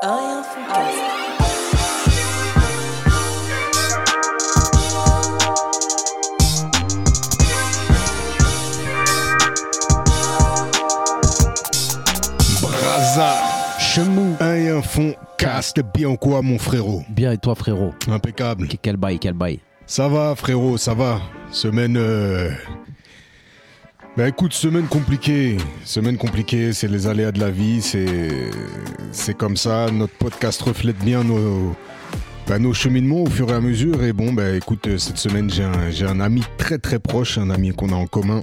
Un Foodcast. Braza, chemou, un et un fond, caste bien quoi mon frérot? Bien et toi frérot? Impeccable. Quel bail, quel bail? Ça va frérot, ça va. Semaine... euh, Bah écoute, semaine compliquée. Semaine compliquée, c'est les aléas de la vie, c'est... C'est comme ça, notre podcast reflète bien nos... bah, nos cheminements au fur et à mesure. Et bon, bah écoute, euh, cette semaine, j'ai un, j'ai un ami très très proche, un ami qu'on a en commun,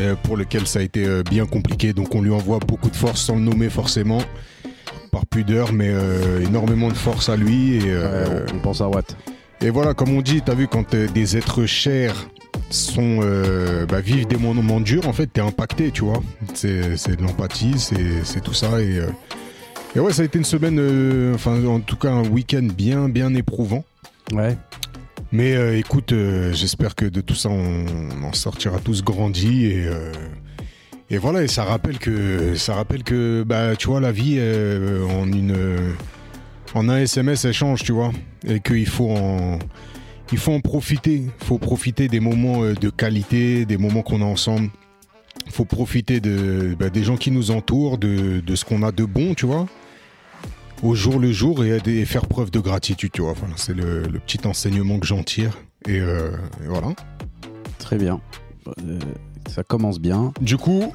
euh, pour lequel ça a été euh, bien compliqué. Donc on lui envoie beaucoup de force sans le nommer forcément, par pudeur, mais euh, énormément de force à lui. Et, euh, Ouais, on pense à Watt. et voilà, comme on dit, t'as vu, quand des êtres chers sont, euh, bah, vivent des moments durs, en fait, t'es impacté, tu vois. C'est c'est de l'empathie, c'est c'est tout ça. Et, euh, et ouais, ça a été une semaine, euh, enfin, en tout cas, un week-end bien, bien éprouvant. Ouais. Mais écoute, j'espère que de tout ça, on, on en sortira tous grandis et et voilà. Et ça rappelle que ça rappelle que bah tu vois la vie en une en un SMS elle change, tu vois, et qu'il faut en il faut en profiter. Il faut profiter des moments euh, de qualité, des moments qu'on a ensemble. Il faut profiter de bah, des gens qui nous entourent, de de ce qu'on a de bon, tu vois au jour le jour et, et faire preuve de gratitude, tu vois. C'est le, le petit enseignement que j'en tire. Et, euh, et voilà. Très bien. Euh, ça commence bien. Du coup,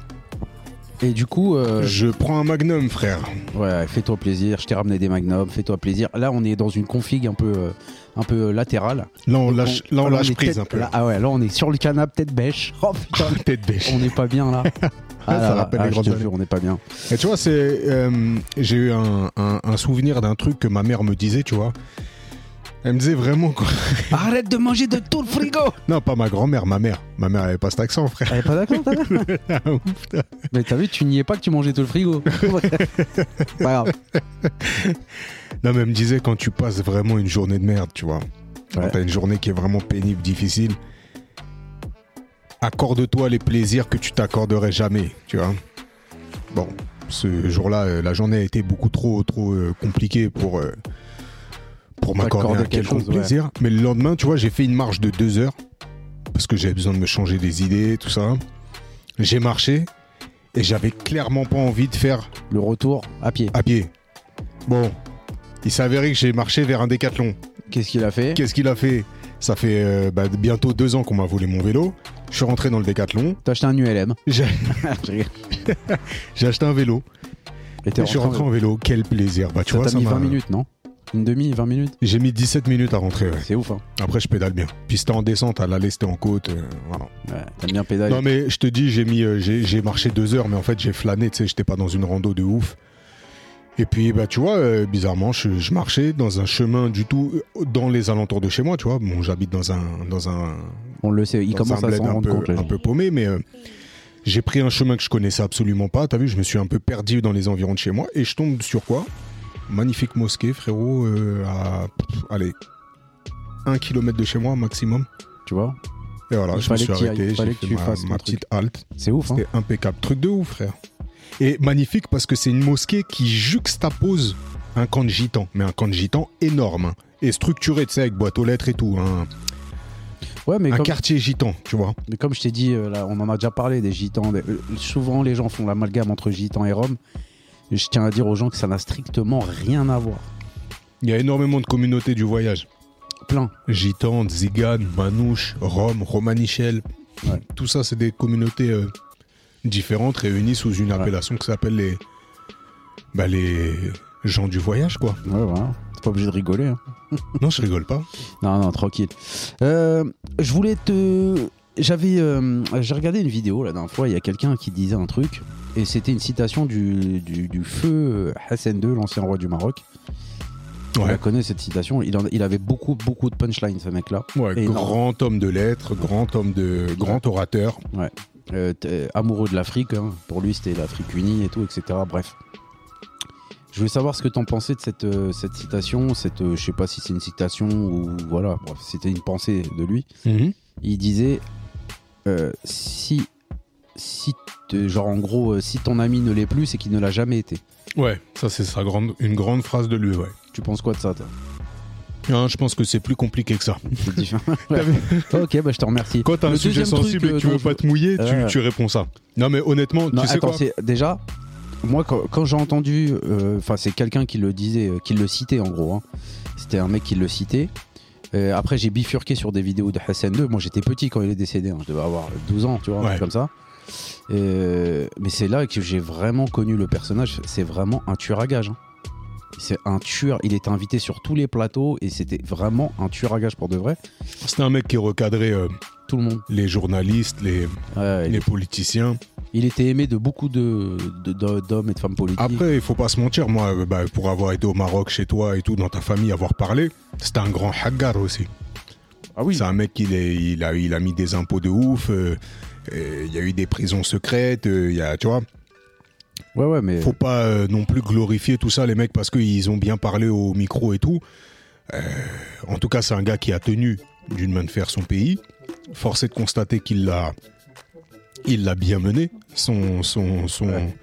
Et du coup, euh, je prends un magnum, frère. ouais, fais-toi plaisir. Je t'ai ramené des magnums. Fais-toi plaisir. Là, on est dans une config un peu, un peu latérale. Là, on lâche, là, on lâche prise tête- un peu. là- ah ouais, là, on est sur le canapé, tête bêche. Oh putain, Tête bêche. on n'est pas bien là. Ça là là, rappelle ah, les grandes te années. jure, on n'est pas bien. Et tu vois, c'est, euh, j'ai eu un, un- un souvenir d'un truc que ma mère me disait, tu vois. Elle me disait vraiment quoi. Arrête de manger de tout le frigo. Non, pas ma grand-mère, ma mère. Ma mère avait pas cet accent, frère. Elle est pas d'accord, ta mère Mais t'as vu, tu n'y es pas que tu mangeais tout le frigo. pas grave. Non, mais elle me disait quand tu passes vraiment une journée de merde, tu vois. Quand Ouais. t'as une journée qui est vraiment pénible, difficile, accorde-toi les plaisirs que tu t'accorderais jamais, tu vois. Bon, ce jour-là, euh, la journée a été beaucoup trop, trop euh, compliquée pour, euh, pour m'accorder un quelconque chose, ouais. plaisir. Mais le lendemain, tu vois, j'ai fait une marche de deux heures parce que j'avais besoin de me changer des idées, tout ça. J'ai marché et j'avais clairement pas envie de faire Le retour à pied. à pied. Bon, il s'est avéré que j'ai marché vers un décathlon. Qu'est-ce qu'il a fait? Qu'est-ce qu'il a fait? Ça fait euh, bah, bientôt deux ans qu'on m'a volé mon vélo. Je suis rentré dans le décathlon. T'as acheté un ULM. J'ai acheté un vélo. Et je suis rentré en vélo. Quel plaisir. Bah, tu ça vois, t'a ça mis m'a- 20 minutes, non? Une demi, 20 minutes J'ai mis 17 minutes à rentrer. ouais. C'est ouf, hein Après, je pédale bien. Puis c'était en descente, à l'aller, c'était en côte. euh, voilà. Ouais, T'aimes bien pédaler. Non, mais je te dis, j'ai mis, euh, j'ai j'ai marché deux heures, mais en fait, j'ai flâné. Tu sais, j'étais pas dans une rando de ouf. Et puis, bah, tu vois, euh, bizarrement, je, je marchais dans un chemin du tout dans les alentours de chez moi, tu vois. Bon, j'habite dans un, dans un, On le sait, il commence à s'en un rendre peu, compte. un peu paumé, mais j'ai pris un chemin que je connaissais absolument pas. T'as vu, je me suis un peu perdu dans les environs de chez moi et je tombe sur quoi? Magnifique mosquée, frérot, euh, à pff, allez un kilomètre de chez moi maximum. Tu vois Et voilà, Il je me suis arrêté, j'ai fait ma, ma petite halte. C'est ouf, hein C'était impeccable, truc de ouf, frère. Et magnifique parce que c'est une mosquée qui juxtapose un camp de gitans, mais un camp de gitans énorme hein, et structuré, tu sais, avec boîte aux lettres et tout. hein. Ouais, mais un comme, quartier gitan, tu vois. mais comme je t'ai dit, euh, là, on en a déjà parlé des gitans. des- euh, souvent, les gens font l'amalgame entre gitans et roms. Je tiens à dire aux gens que ça n'a strictement rien à voir. Il y a énormément de communautés du voyage. Plein. Gitans, Zigane, Manouche, Rome, Romanichel. Ouais. Tout ça, c'est des communautés euh, différentes réunies sous une Ouais. appellation qui s'appelle les, bah, les gens du voyage, quoi. Ouais, voilà. T'es pas obligé de rigoler. hein. non, je rigole pas. Non, non, tranquille. Euh, je voulais te. J'avais, euh, j'ai regardé une vidéo la dernière fois. Il y a quelqu'un qui disait un truc, et c'était une citation du, du, du feu Hassan II, l'ancien roi du Maroc. On la Ouais, connaît cette citation. Il, en- il avait beaucoup, beaucoup de punchlines, ce mec-là. ouais Et grand homme de lettres, grand homme de. grand orateur. Euh, t- amoureux de l'Afrique. hein. Pour lui, c'était l'Afrique unie et tout, etc. Bref. Je voulais savoir ce que t'en pensais de cette, euh, cette citation. Cette, euh, je sais pas si c'est une citation ou voilà. Bref, c'était une pensée de lui. il disait euh, si si genre en gros, euh, si ton ami ne l'est plus, c'est qu'il ne l'a jamais été. Ouais, ça c'est sa grande, une grande phrase de lui, ouais. Tu penses quoi de ça, toi? Hein, je pense que c'est plus compliqué que ça. Ok, bah je te remercie. Quand t'as un sujet sensible et que tu euh, veux pas te mouiller, tu, Ouais. tu réponds ça. Non mais honnêtement, Non, tu sais attends, quoi? déjà. Moi, quand, quand j'ai entendu, euh, enfin, c'est quelqu'un qui le disait, euh, qui le citait en gros. hein. C'était un mec qui le citait. Euh, après, j'ai bifurqué sur des vidéos de Hassan 2. Moi, j'étais petit quand il est décédé. hein. Je devais avoir 12 ans, tu vois, Ouais. comme ça. Euh, mais c'est là que j'ai vraiment connu le personnage. C'est vraiment un tueur à gage. hein. C'est un tueur. Il était invité sur tous les plateaux et c'était vraiment un tueur à gage pour de vrai. C'était un mec qui recadrait euh, Tout le monde. les journalistes, les, Ouais, il, les politiciens. il était aimé de beaucoup de- de- de- d'hommes et de femmes politiques. Après, il faut pas se mentir, moi, euh, bah, pour avoir été au Maroc chez toi et tout, dans ta famille, avoir parlé, c'était un grand haggar aussi. ah oui. C'est un mec qui il a, il a mis des impôts de ouf. euh, Il y a eu des prisons secrètes. euh, Il y a, tu vois, Ouais, ouais, mais. faut pas euh, non plus glorifier tout ça, les mecs, parce qu'ils ont bien parlé au micro et tout. Euh, en tout cas, c'est un gars qui a tenu d'une main de fer son pays. Force est de constater qu'il l'a, il l'a bien mené, son, son, son, Ouais.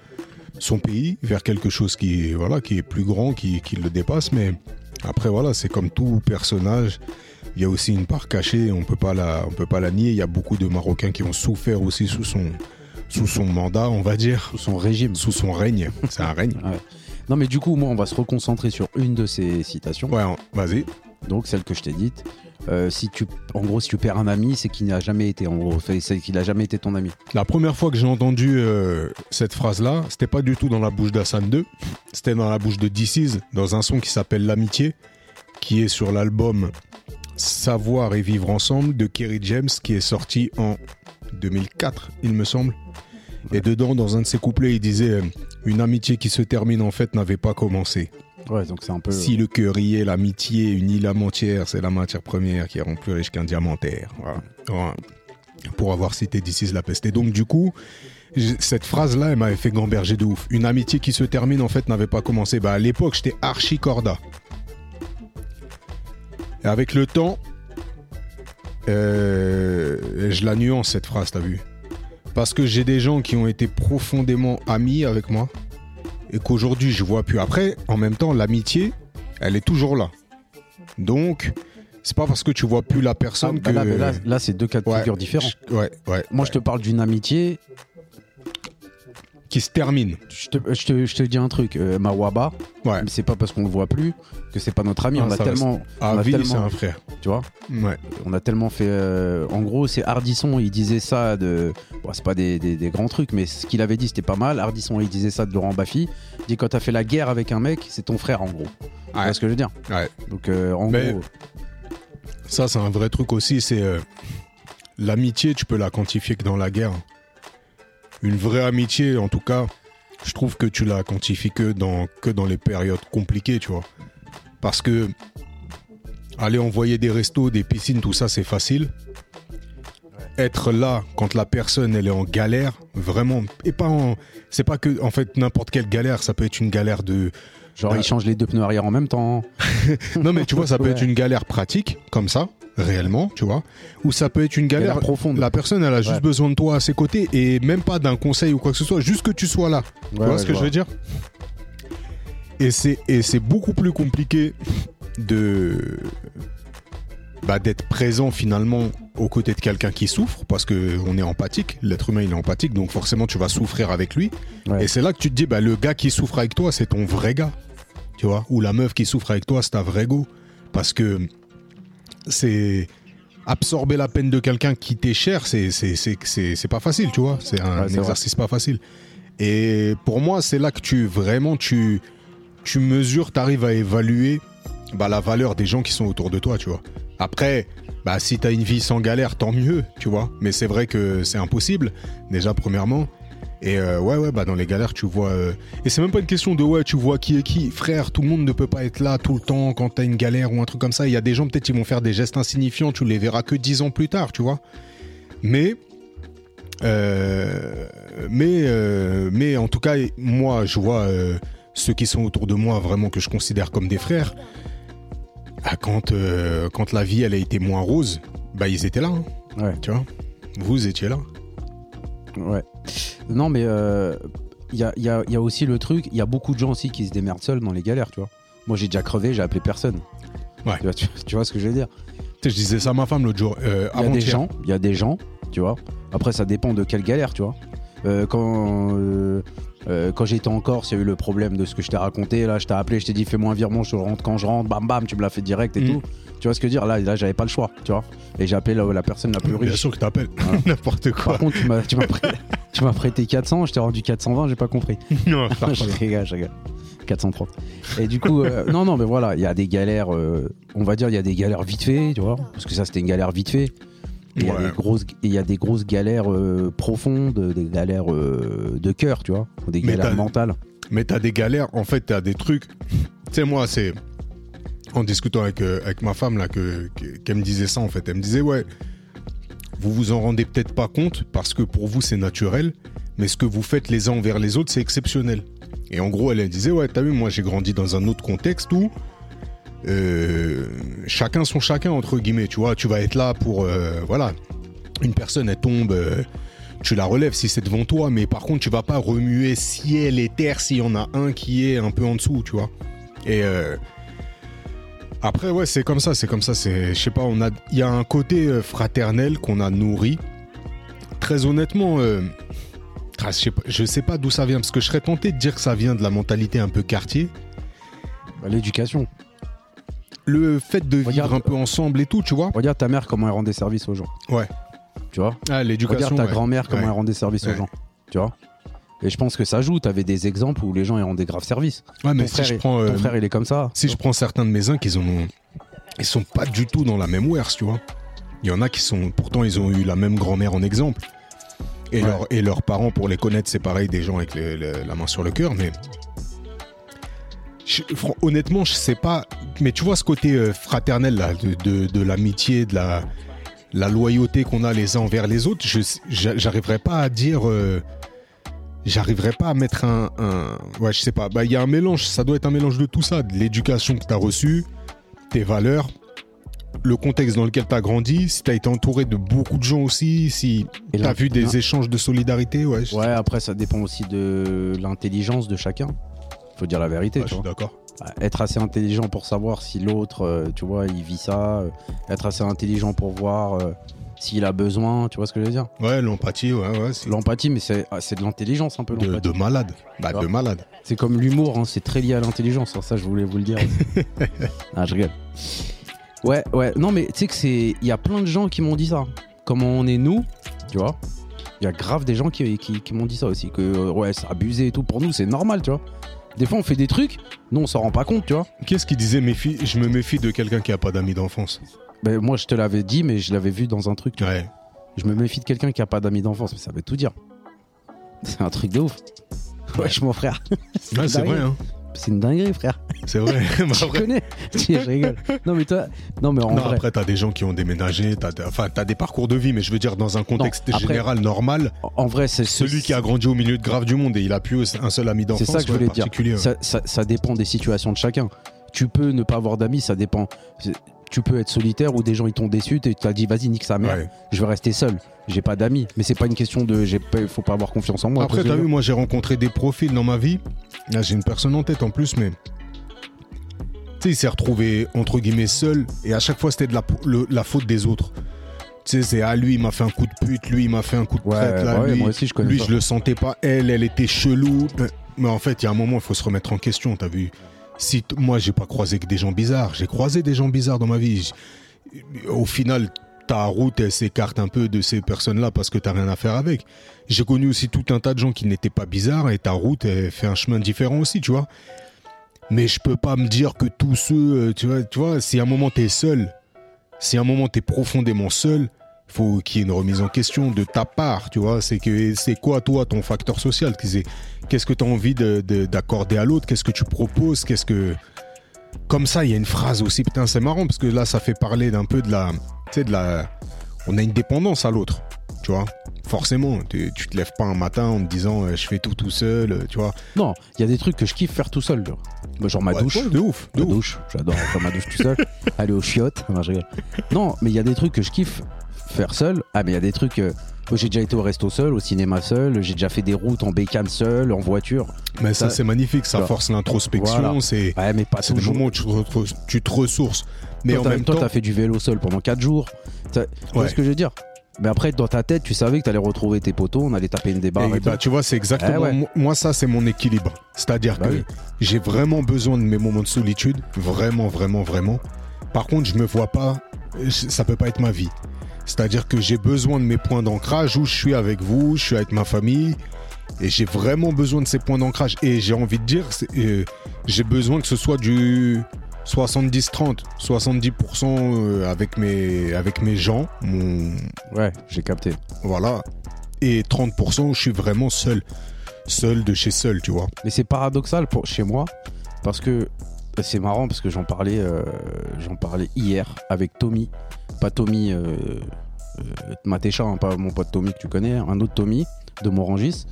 son pays, vers quelque chose qui, est- voilà, qui est plus grand, qui, qui le dépasse. Mais après, voilà, c'est comme tout personnage. Il y a aussi une part cachée, on peut pas la, on peut pas la nier. Il y a beaucoup de Marocains qui ont souffert aussi sous son, sous son mandat, on va dire sous son régime. sous son règne. C'est un règne. Non, mais du coup, moi, on va se reconcentrer sur une de ces citations. Ouais, vas-y. Donc, celle que je t'ai dite. Euh, si tu, en gros, si tu perds un ami, c'est qu'il n'a jamais été. En gros, c'est qu'il n'a jamais été ton ami. La première fois que j'ai entendu euh, cette phrase-là, c'était pas du tout dans la bouche d'Hassan 2, c'était dans la bouche de DC's, dans un son qui s'appelle L'amitié, qui est sur l'album Savoir et vivre ensemble de Kerry James, qui est sorti en 2004, il me semble. Et dedans, dans un de ses couplets, il disait euh, Une amitié qui se termine en fait n'avait pas commencé. Ouais, donc c'est un peu. Si le cœur y est, l'amitié unit l'âme entière, c'est la matière première qui rend plus riche qu'un diamantaire. Voilà. Voilà. Pour avoir cité d'ici la peste. Et donc, du coup, cette phrase-là, elle m'avait fait gamberger de ouf. Une amitié qui se termine, en fait, n'avait pas commencé. Bah, à l'époque, j'étais archi corda. Et avec le temps, euh, je la nuance, cette phrase, t'as vu? Parce que j'ai des gens qui ont été profondément amis avec moi et qu'aujourd'hui je vois plus. Après, en même temps, l'amitié, elle est toujours là. Donc, c'est pas parce que tu vois plus la Ah, personne bah que. là, là, là, c'est deux cas de Ouais, figure différents. je- ouais, ouais. Moi, je te parle d'une amitié. Qui se termine. Je te, je te, je te dis un truc. euh, Mawaba, Ouais. c'est pas parce qu'on le voit plus que c'est pas notre ami. Ah, on a reste- tellement. À on a c'est un frère. Tu vois Ouais. On a tellement fait. euh, en gros, c'est Hardisson, il disait ça de. Bon, c'est pas des, des- des grands trucs, mais ce qu'il avait dit, c'était pas mal. Hardisson, il disait ça de Laurent Baffy. Il dit quand t'as fait la guerre avec un mec, c'est ton frère, en gros. Tu vois Ouais. ce que je veux dire Ouais. Donc, euh, en Mais- gros. Ça, c'est un vrai truc aussi. C'est euh, l'amitié, tu peux la quantifier que dans la guerre. Une vraie amitié, en tout cas, je trouve que tu la quantifies que dans, que dans les périodes compliquées, tu vois. Parce que aller envoyer des restos, des piscines, tout ça, c'est facile. Être là quand la personne elle est en galère, vraiment, et pas en, c'est pas que en fait n'importe quelle galère, ça peut être une galère de, Genre, bah- il change les deux pneus arrière en même temps. non mais tu vois, ça peut Ouais. être une galère pratique comme ça, réellement, tu vois, ou ça peut être une Galère profonde. La personne, elle a juste Ouais. besoin de toi à ses côtés et même pas d'un conseil ou quoi que ce soit, juste que tu sois là. tu vois ce que je veux dire? Et c'est et c'est beaucoup plus compliqué de bah, d'être présent finalement aux côtés de quelqu'un qui souffre parce que on est empathique, l'être humain il est empathique donc forcément tu vas souffrir avec lui Ouais. et c'est là que tu te dis bah le gars qui souffre avec toi c'est ton vrai gars. Tu vois? Ou la meuf qui souffre avec toi c'est ta vraie go parce que c'est absorber la peine de quelqu'un qui t'est cher, c'est c'est c'est c'est c'est pas facile, tu vois. C'est un Ouais, exercice pas facile. Et pour moi, c'est là que tu vraiment tu tu mesures, t'arrives à évaluer bah, la valeur des gens qui sont autour de toi, tu vois. Après, bah si t'as une vie sans galère, tant mieux, tu vois. Mais c'est vrai que c'est impossible, déjà premièrement. Et euh, ouais, ouais, bah dans les galères, tu vois. euh, Et c'est même pas une question de ouais, tu vois qui est qui. Frère, tout le monde ne peut pas être là tout le temps quand t'as une galère ou un truc comme ça. Il y a des gens, peut-être, qui vont faire des gestes insignifiants, tu les verras que dix ans plus tard, tu vois. Mais. euh, mais, mais en tout cas, moi, je vois ceux qui sont autour de moi vraiment que je considère comme des frères. Ah, quand, quand la vie, elle a été moins rose, bah, ils étaient là, hein, Ouais. tu vois? Vous étiez là. Ouais. Non, mais euh, il y, a, y a- y a aussi le truc, il y a beaucoup de gens aussi qui se démerdent seuls dans les galères, tu vois. Moi, j'ai déjà crevé, j'ai appelé personne. Ouais. Tu vois, tu- tu vois ce que je veux dire? Je disais ça à ma femme l'autre jour. Euh, Il y a des gens, il y a des gens, tu vois. Après, ça dépend de quelle galère, tu vois. Euh, quand euh, euh, quand j'étais en Corse, il y a eu le problème de ce que je t'ai raconté. Là, je t'ai appelé, je t'ai dit fais-moi un virement, je rentre quand je rentre, bam bam, tu me l'as fait direct et Mm. tout. Tu vois ce que je veux dire Là, là, j'avais pas le choix, tu vois. Et j'ai appelé la, la personne la plus Bien riche. sûr que t'appelles. Voilà. N'importe quoi. Par contre, tu m'as prêté, tu m'as prêté 400, je t'ai rendu 420, j'ai pas compris. non, je rigole, je rigole. 430. Et du coup, euh, non, non, mais voilà, il y a des galères, euh, on va dire, il y a des galères vite fait, tu vois, parce que ça, c'était une galère vite fait. Il y, a des grosses- et il y a des grosses galères euh, profondes, des galères de cœur, tu vois, des galères mentales. Mais t'as des galères, en fait, t'as des trucs. Tu sais, moi, c'est. En discutant avec, euh, avec ma femme, là, que, que- qu'elle me disait ça, en fait. Elle me disait, ouais, vous vous en rendez peut-être pas compte parce que pour vous, c'est naturel, mais ce que vous faites les uns envers les autres, c'est exceptionnel. Et en gros, elle, disait, ouais, t'as vu, moi, j'ai grandi dans un autre contexte où. euh, chacun son chacun entre guillemets tu vois tu vas être là pour euh, voilà une personne elle tombe tu la relèves si c'est devant toi, mais par contre, tu vas pas remuer ciel et terre s'il y en a un qui est un peu en dessous, tu vois. Et après, ouais, c'est comme ça, c'est comme ça. C'est, je sais pas, on a, il y a un côté euh, fraternel qu'on a nourri. Très honnêtement, euh, ah, je sais pas, je sais pas d'où ça vient, parce que je serais tenté de dire que ça vient de la mentalité un peu quartier. Bah, L'éducation. Le fait de Regarde- vivre un peu ensemble et tout, tu vois. Regarde ta mère comment elle rend des services aux gens. Ouais. Tu vois Ah, l'éducation. Regarde ta ouais. grand-mère comment Ouais. elle rend des services aux gens. Tu vois Et je pense que ça joue. T'avais des exemples où les gens ils rendent des graves services. Ouais, mais ton si frère, je il- prends, euh, Ton frère, il est comme ça. si je prends certains de mes uns qu'ils ont, ils sont pas du tout dans la même werse, tu vois. Il y en a qui sont, pourtant, ils ont eu la même grand-mère en exemple. Et, Ouais. leur- et leurs parents, pour les connaître, c'est pareil, des gens avec le- le- la main sur le cœur, mais. Je- honnêtement, je sais pas. Mais tu vois ce côté euh, fraternel, là, de, de, de l'amitié, de la, la loyauté qu'on a les uns envers les autres, je j'a- j'arriverais pas à dire. euh, J'arriverais pas à mettre un, un- Ouais, je sais pas. Bah, il y a un mélange. Ça doit être un mélange de tout ça. De l'éducation que tu as reçue, tes valeurs, le contexte dans lequel tu as grandi, si tu as été entouré de beaucoup de gens aussi, si tu as vu des échanges de solidarité, ouais. je- Ouais, après, ça dépend aussi de l'intelligence de chacun. Faut dire la vérité, Ouais, tu je suis d'accord. Être assez intelligent pour savoir si l'autre, euh, tu vois, il vit ça. euh, être assez intelligent pour voir euh, s'il a besoin, tu vois ce que je veux dire? Ouais, l'empathie, ouais, ouais. L'empathie, mais c'est ah, c'est de l'intelligence un peu, de, de malade. Bah, Ah. de malade. C'est comme l'humour, hein, c'est très lié à l'intelligence. hein, Ça, je voulais vous le dire. ah, je rigole. Ouais, ouais. Non, mais tu sais que c'est. Il y a plein de gens qui m'ont dit ça. Comment on est nous, tu vois? Il y a grave des gens qui, qui, qui m'ont dit ça aussi. Que euh, ouais, c'est abusé et tout. Pour nous, c'est normal, tu vois. Des fois, on fait des trucs, nous, on s'en rend pas compte, tu vois. Qu'est-ce qui disait méfie, je me méfie de quelqu'un qui a pas d'amis d'enfance Ben, moi, je te l'avais dit, mais je l'avais vu dans un truc. Ouais. Je me méfie de quelqu'un qui a pas d'amis d'enfance, mais ça veut tout dire. C'est un truc de ouf. Wesh, mon frère. C'est vrai, hein. C'est une dinguerie, frère. C'est vrai. Bah, Tu après, connais Je rigole. Non, mais toi. Non, mais en non, vrai. après, t'as des gens qui ont déménagé, t'as, enfin, t'as des parcours de vie, mais je veux dire, dans un contexte Non, après- général normal, En vrai, c'est celui qui a grandi au milieu de grave du monde et il a plus un seul ami d'enfance, C'est ça que je voulais dire. ça dépend des situations de chacun. Tu peux ne pas avoir d'amis, ça dépend. Tu peux être solitaire ou des gens ils t'ont déçu, tu t'as dit vas-y nique sa mère, Ouais. je vais rester seul. J'ai pas d'amis, mais c'est pas une question de j'ai pas, faut pas avoir confiance en moi. Après, tu t'as vu, moi, j'ai rencontré des profils dans ma vie. Là, j'ai une personne en tête en plus, mais. Tu sais, il s'est retrouvé, entre guillemets, seul. Et à chaque fois, c'était de la, le- la faute des autres. Tu sais, c'est à lui, il m'a fait un coup de pute. Lui, il m'a fait un coup de Ouais, traite. Là, ouais, lui, moi aussi je connais lui ça. je le sentais pas. Elle, elle était chelou. Mais en fait, il y a un moment, il faut se remettre en question. T'as vu Si moi, j'ai pas croisé que des gens bizarres. J'ai croisé des gens bizarres dans ma vie. Au final, ta route, elle s'écarte un peu de ces personnes-là parce que t'as rien à faire avec. J'ai connu aussi tout un tas de gens qui n'étaient pas bizarres et ta route, elle fait un chemin différent aussi, tu vois. Mais je peux pas me dire que tous ceux, euh, tu vois, tu vois, si à un moment t'es seul, si à un moment t'es profondément seul, faut qu'il y ait une remise en question de ta part, tu vois. C'est que c'est quoi toi ton facteur social Qu'est-ce que tu as envie de- de- d'accorder à l'autre? Qu'est-ce que tu proposes? Qu'est-ce que comme ça, il y a une phrase aussi. Putain, c'est marrant parce que là, ça fait parler d'un peu de la, tu sais, de la. On a une dépendance à l'autre, tu vois. Forcément, tu, tu te lèves pas un matin en te disant euh, je fais tout tout seul, euh, tu vois. Non, il y a des trucs que je kiffe faire tout seul. vois. Bah, Genre ma Ouais, douche. ouais, de ouf, de Ma ouf. douche, j'adore faire ma douche tout seul. Aller aux chiottes. Non, je rigole. Non, mais il y a des trucs que je kiffe faire seul. Ah, mais il y a des trucs. euh, Moi, J'ai déjà été au resto seul, au cinéma seul, j'ai déjà fait des routes en bécane seul, en voiture. Mais ça, Ça- c'est magnifique, ça Voilà. force l'introspection, Voilà. c'est Ouais, mais pas c'est des toujours. moments où tu, tu te ressources. Mais toi, en même toi, temps, t'as fait du vélo seul pendant 4 jours. Tu vois Ouais. ce que je veux dire? Mais après, dans ta tête, tu savais que t'allais retrouver tes potos, on allait taper une. Et et bah, tu vois, c'est exactement. Eh ouais. Moi, ça, c'est mon équilibre. C'est-à-dire Bah que oui. j'ai vraiment besoin de mes moments de solitude. Vraiment, vraiment, vraiment. Par contre, je me vois pas. Ça peut pas être ma vie. C'est-à-dire que j'ai besoin de mes points d'ancrage où je suis avec vous, je suis avec ma famille. Et j'ai vraiment besoin de ces points d'ancrage. Et j'ai envie de dire, euh, j'ai besoin que ce soit du 70-30. 70% euh, avec mes, avec mes gens, mon, Ouais, j'ai capté. voilà. Et 30% où je suis vraiment seul. Seul de chez seul, tu vois. Mais c'est paradoxal pour chez moi parce que c'est marrant parce que j'en parlais, euh, j'en parlais hier avec Tommy, pas Tommy euh, euh, Matécha, hein, pas mon pote Tommy que tu connais, un autre Tommy de Morangis.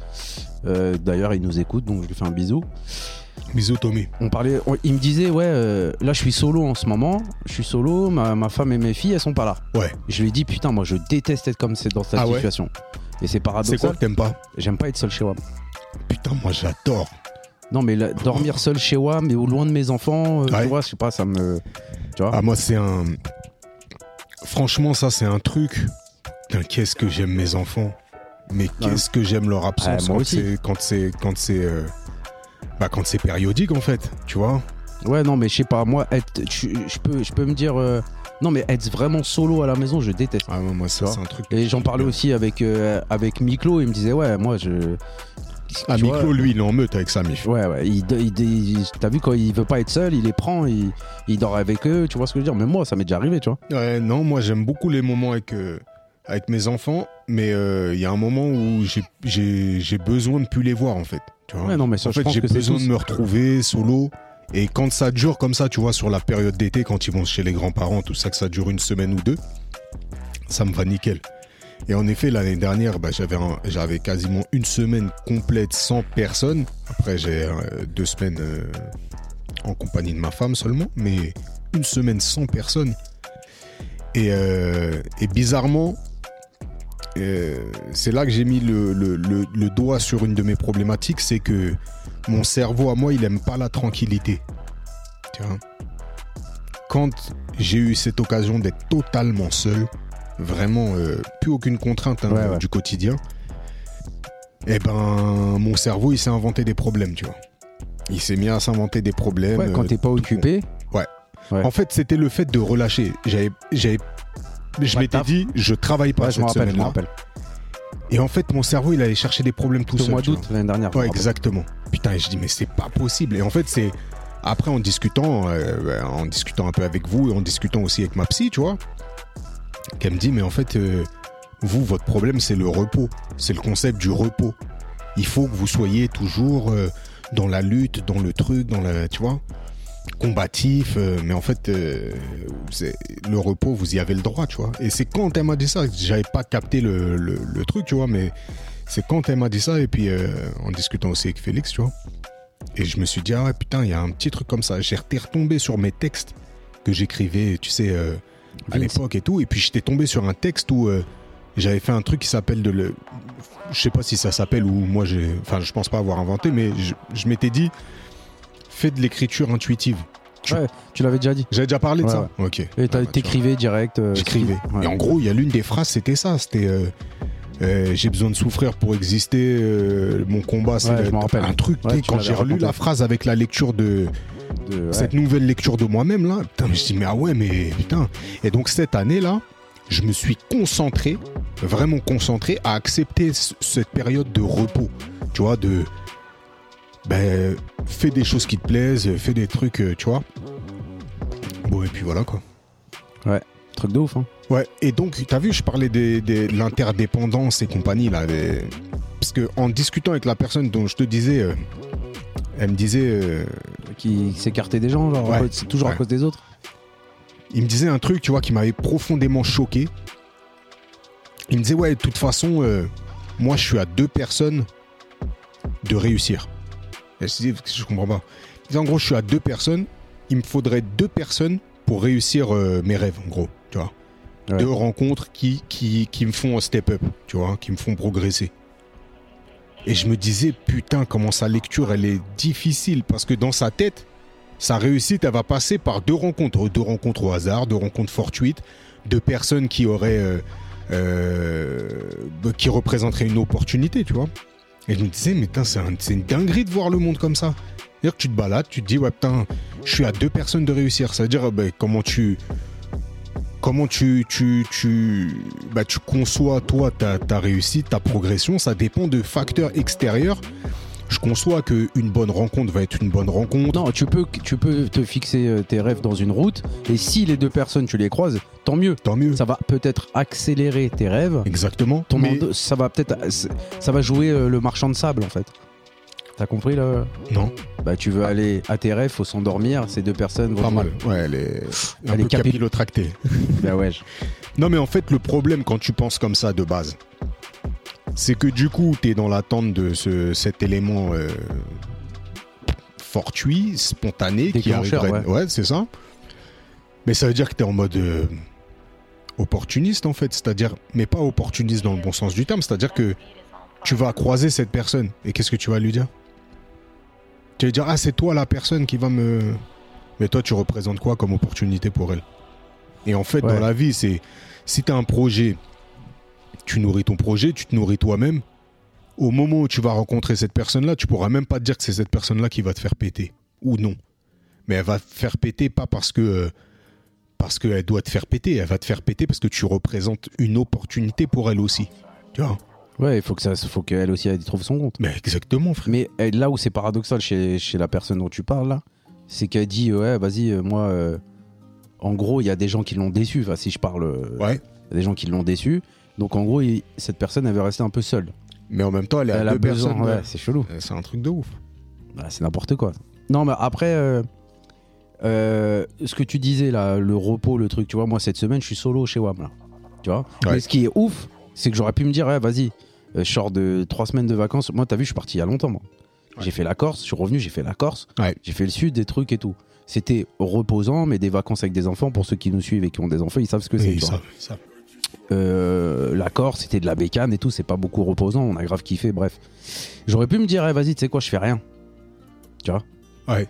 D'ailleurs, il nous écoute, donc je lui fais un bisou. Bisous, Tommy. On parlait, on- il me disait ouais, euh, là je suis solo en ce moment, je suis solo, ma, ma femme et mes filles elles sont pas là. Ouais. Je lui ai dit putain, moi je déteste être comme c'est dans cette Ah ouais situation. Et c'est C'est quoi paradoxal. que t'aimes pas? J'aime pas être seul chez moi. Putain, moi j'adore. Non, mais dormir seul chez moi, mais au loin de mes enfants, euh, Ouais. tu vois, je sais pas, ça me. Tu vois Ah, moi, c'est un. Franchement, ça, c'est un truc. Putain, qu'est-ce que j'aime mes enfants. Mais qu'est-ce que j'aime leur absence moi quand aussi. c'est quand c'est quand c'est euh, bah quand c'est périodique en fait, tu vois. Ouais, non, mais je sais pas, moi, être, je, je peux, je peux me dire. euh, non, mais être vraiment solo à la maison, je déteste. Ah moi ça c'est un truc. Et j'en parlais aussi avec, euh, avec Miklo, il me disait, ouais, moi, je. Ah Miklo, lui, il est en meute avec sa mif. Ouais, ouais, il, il- il- t'as vu quand il veut pas être seul, il les prend, il, il dort avec eux, tu vois ce que je veux dire. Mais moi, ça m'est déjà arrivé, tu vois. Ouais, non, moi j'aime beaucoup les moments avec, euh, avec mes enfants, mais euh, il y a un moment où j'ai- besoin de plus les voir en fait. Tu vois Ouais, non, mais ça, en je fait, j'ai besoin de me retrouver solo. Et quand ça dure comme ça, tu vois, sur la période d'été, quand ils vont chez les grands-parents, tout ça, que ça dure une semaine ou deux, ça me va nickel. Et en effet, l'année dernière, bah, j'avais quasiment une semaine complète sans personne. Après, j'ai euh, deux semaines euh, en compagnie de ma femme seulement, mais une semaine sans personne. Et, euh, bizarrement, c'est là que j'ai mis le, doigt sur une de mes problématiques, c'est que mon cerveau à moi, il aime pas la tranquillité. Quand j'ai eu cette occasion d'être totalement seul, vraiment euh, plus aucune contrainte hein, Ouais, ouais. du quotidien, eh ben mon cerveau il s'est inventé des problèmes, tu vois. Il s'est mis à s'inventer des problèmes. Ouais, quand euh, t'es pas occupé. Ouais. En fait, c'était le fait de relâcher. J'avais, j'avais, je m'étais dit, je travaille pas cette semaine-là. Et en fait, mon cerveau, il allait chercher des problèmes tout C'était au seul. mois d'août l'année dernière. Ouais, exactement. Putain, et je dis, mais c'est pas possible. Et en fait, c'est après en discutant, euh, en discutant un peu avec vous et en discutant aussi avec ma psy, tu vois, qu'elle me dit, mais en fait, euh, vous, votre problème, c'est le repos. C'est le concept du repos. Il faut que vous soyez toujours euh, dans la lutte, dans le truc, dans la, tu vois, combatif. euh, mais en fait, le repos, vous y avez le droit, tu vois. Et c'est quand elle m'a dit ça, j'avais pas capté le, le- le truc, tu vois, mais c'est quand elle m'a dit ça, et puis en discutant aussi avec Félix, tu vois. Et je me suis dit, ah ouais, putain, il y a un petit truc comme ça. J'étais retombé sur mes textes que j'écrivais, tu sais, à l'époque et tout. Et puis j'étais tombé sur un texte où euh, j'avais fait un truc qui s'appelle de le. Je sais pas si ça s'appelle ou moi j'ai. Enfin, je pense pas avoir inventé, mais je, je m'étais dit, fais de l'écriture intuitive. Tu- Ouais, tu l'avais déjà dit. J'avais déjà parlé de Ouais, ça Ok. Et Ah bah, t'écrivais direct. euh, J'écrivais. Et en gros, il y a l'une des phrases, c'était ça. C'était euh, euh, j'ai besoin de souffrir pour exister. euh, mon combat, c'est Ouais, un truc. Ouais, quand j'ai relu raconté. la phrase avec la lecture de de- ouais. cette nouvelle lecture de moi-même là, putain, mais je dis mais ah ouais, mais putain. Et donc cette année là, je me suis concentré, vraiment concentré, à accepter cette période de repos. Tu vois, de ben fais des choses qui te plaisent, fais des trucs, euh, tu vois. Bon et puis voilà quoi. Truc de ouf, hein. Ouais, et donc, t'as vu, je parlais des- des- de l'interdépendance et compagnie, là. des- Parce que en discutant avec la personne dont je te disais, euh, elle me disait, euh, Qui s'écartait des gens, genre, Ouais. c'est toujours à cause des autres. il me disait un truc, tu vois, qui m'avait profondément choqué. Il me disait, ouais, de toute façon, euh, moi, je suis à deux personnes de réussir. Et je dis, je comprends pas. Il disait, en gros, je suis à deux personnes, il me faudrait deux personnes pour réussir euh, mes rêves, en gros, tu vois. Ouais. Deux rencontres qui, qui, qui me font step up, tu vois, qui me font progresser. Et je me disais, putain, comment sa lecture, elle est difficile. Parce que dans sa tête, sa réussite, elle va passer par deux rencontres. Deux rencontres au hasard, deux rencontres fortuites, deux personnes qui auraient. euh, euh, qui représenteraient une opportunité, tu vois. Et je me disais, mais putain, c'est un- c'est une dinguerie de voir le monde comme ça. C'est-à-dire que tu te balades, tu te dis, ouais, putain, je suis à deux personnes de réussir. Ça veut dire, bah, comment tu. Comment tu, tu, tu, bah, tu conçois, toi, ta, ta réussite, ta progression, ça dépend de facteurs extérieurs. Je conçois qu'une bonne rencontre va être une bonne rencontre. Non, tu peux, tu peux te fixer euh, tes rêves dans une route, et si les deux personnes, tu les croises, tant mieux. Tant mieux. Ça va peut-être accélérer tes rêves. Exactement. Ton Mais- ça va peut-être, ça va jouer euh, le marchand de sable en fait. T'as compris là Non, Bah tu veux aller à tes rêves, faut s'endormir. Ces deux personnes vont pas mal. Ouais, elle est un Elle est peu capi- capillotractée. Bah ouais. Non, mais en fait, le problème quand tu penses comme ça de base, c'est que du coup, tu es dans l'attente de ce, cet élément euh, fortuit, spontané, qui arriverait. Ouais, c'est ça. Mais ça veut dire que tu es en mode euh, opportuniste, en fait. C'est-à-dire, mais pas opportuniste dans le bon sens du terme. C'est-à-dire que tu vas croiser cette personne et qu'est-ce que tu vas lui dire? Tu vas dire, ah, c'est toi la personne qui va me. Mais toi, tu représentes quoi comme opportunité pour elle? Et en fait, Ouais. dans la vie, c'est si tu as un projet, tu nourris ton projet, tu te nourris toi-même. Au moment où tu vas rencontrer cette personne-là, tu pourras même pas te dire que c'est cette personne-là qui va te faire péter. Ou non. Mais elle va te faire péter pas parce que. euh, parce qu'elle doit te faire péter. Elle va te faire péter parce que tu représentes une opportunité pour elle aussi. Tu vois? Ouais, il faut que ça, faut qu'elle aussi elle y trouve son compte. Mais exactement, frère. Mais euh, là où c'est paradoxal chez, chez la personne dont tu parles là, c'est qu'elle dit ouais vas-y euh, moi, euh, en gros il y a des gens qui l'ont déçu. Enfin si je parle, euh, Ouais. y a des gens qui l'ont déçu. Donc en gros il- cette personne elle veut rester un peu seule. Mais en même temps, elle est à deux besoin. personnes. Ouais, ouais. c'est chelou. Euh, C'est un truc de ouf. Bah, c'est n'importe quoi. Non, mais après, euh, euh, ce que tu disais là, le repos, le truc, tu vois, moi cette semaine, je suis solo chez WAM là. Tu vois? Ouais. Mais ce qui est ouf, c'est que j'aurais pu me dire, ouais, vas-y, je sors de trois semaines de vacances. Moi, t'as vu, je suis parti il y a longtemps, moi. Ouais. J'ai fait la Corse, je suis revenu, j'ai fait la Corse, Ouais. j'ai fait le sud, des trucs et tout. C'était reposant, mais des vacances avec des enfants, pour ceux qui nous suivent et qui ont des enfants, ils savent ce que c'est. Euh, la Corse, c'était de la bécane et tout, c'est pas beaucoup reposant, on a grave kiffé, bref. J'aurais pu me dire, eh, vas-y, tu sais quoi, je fais rien. Tu vois? Ouais,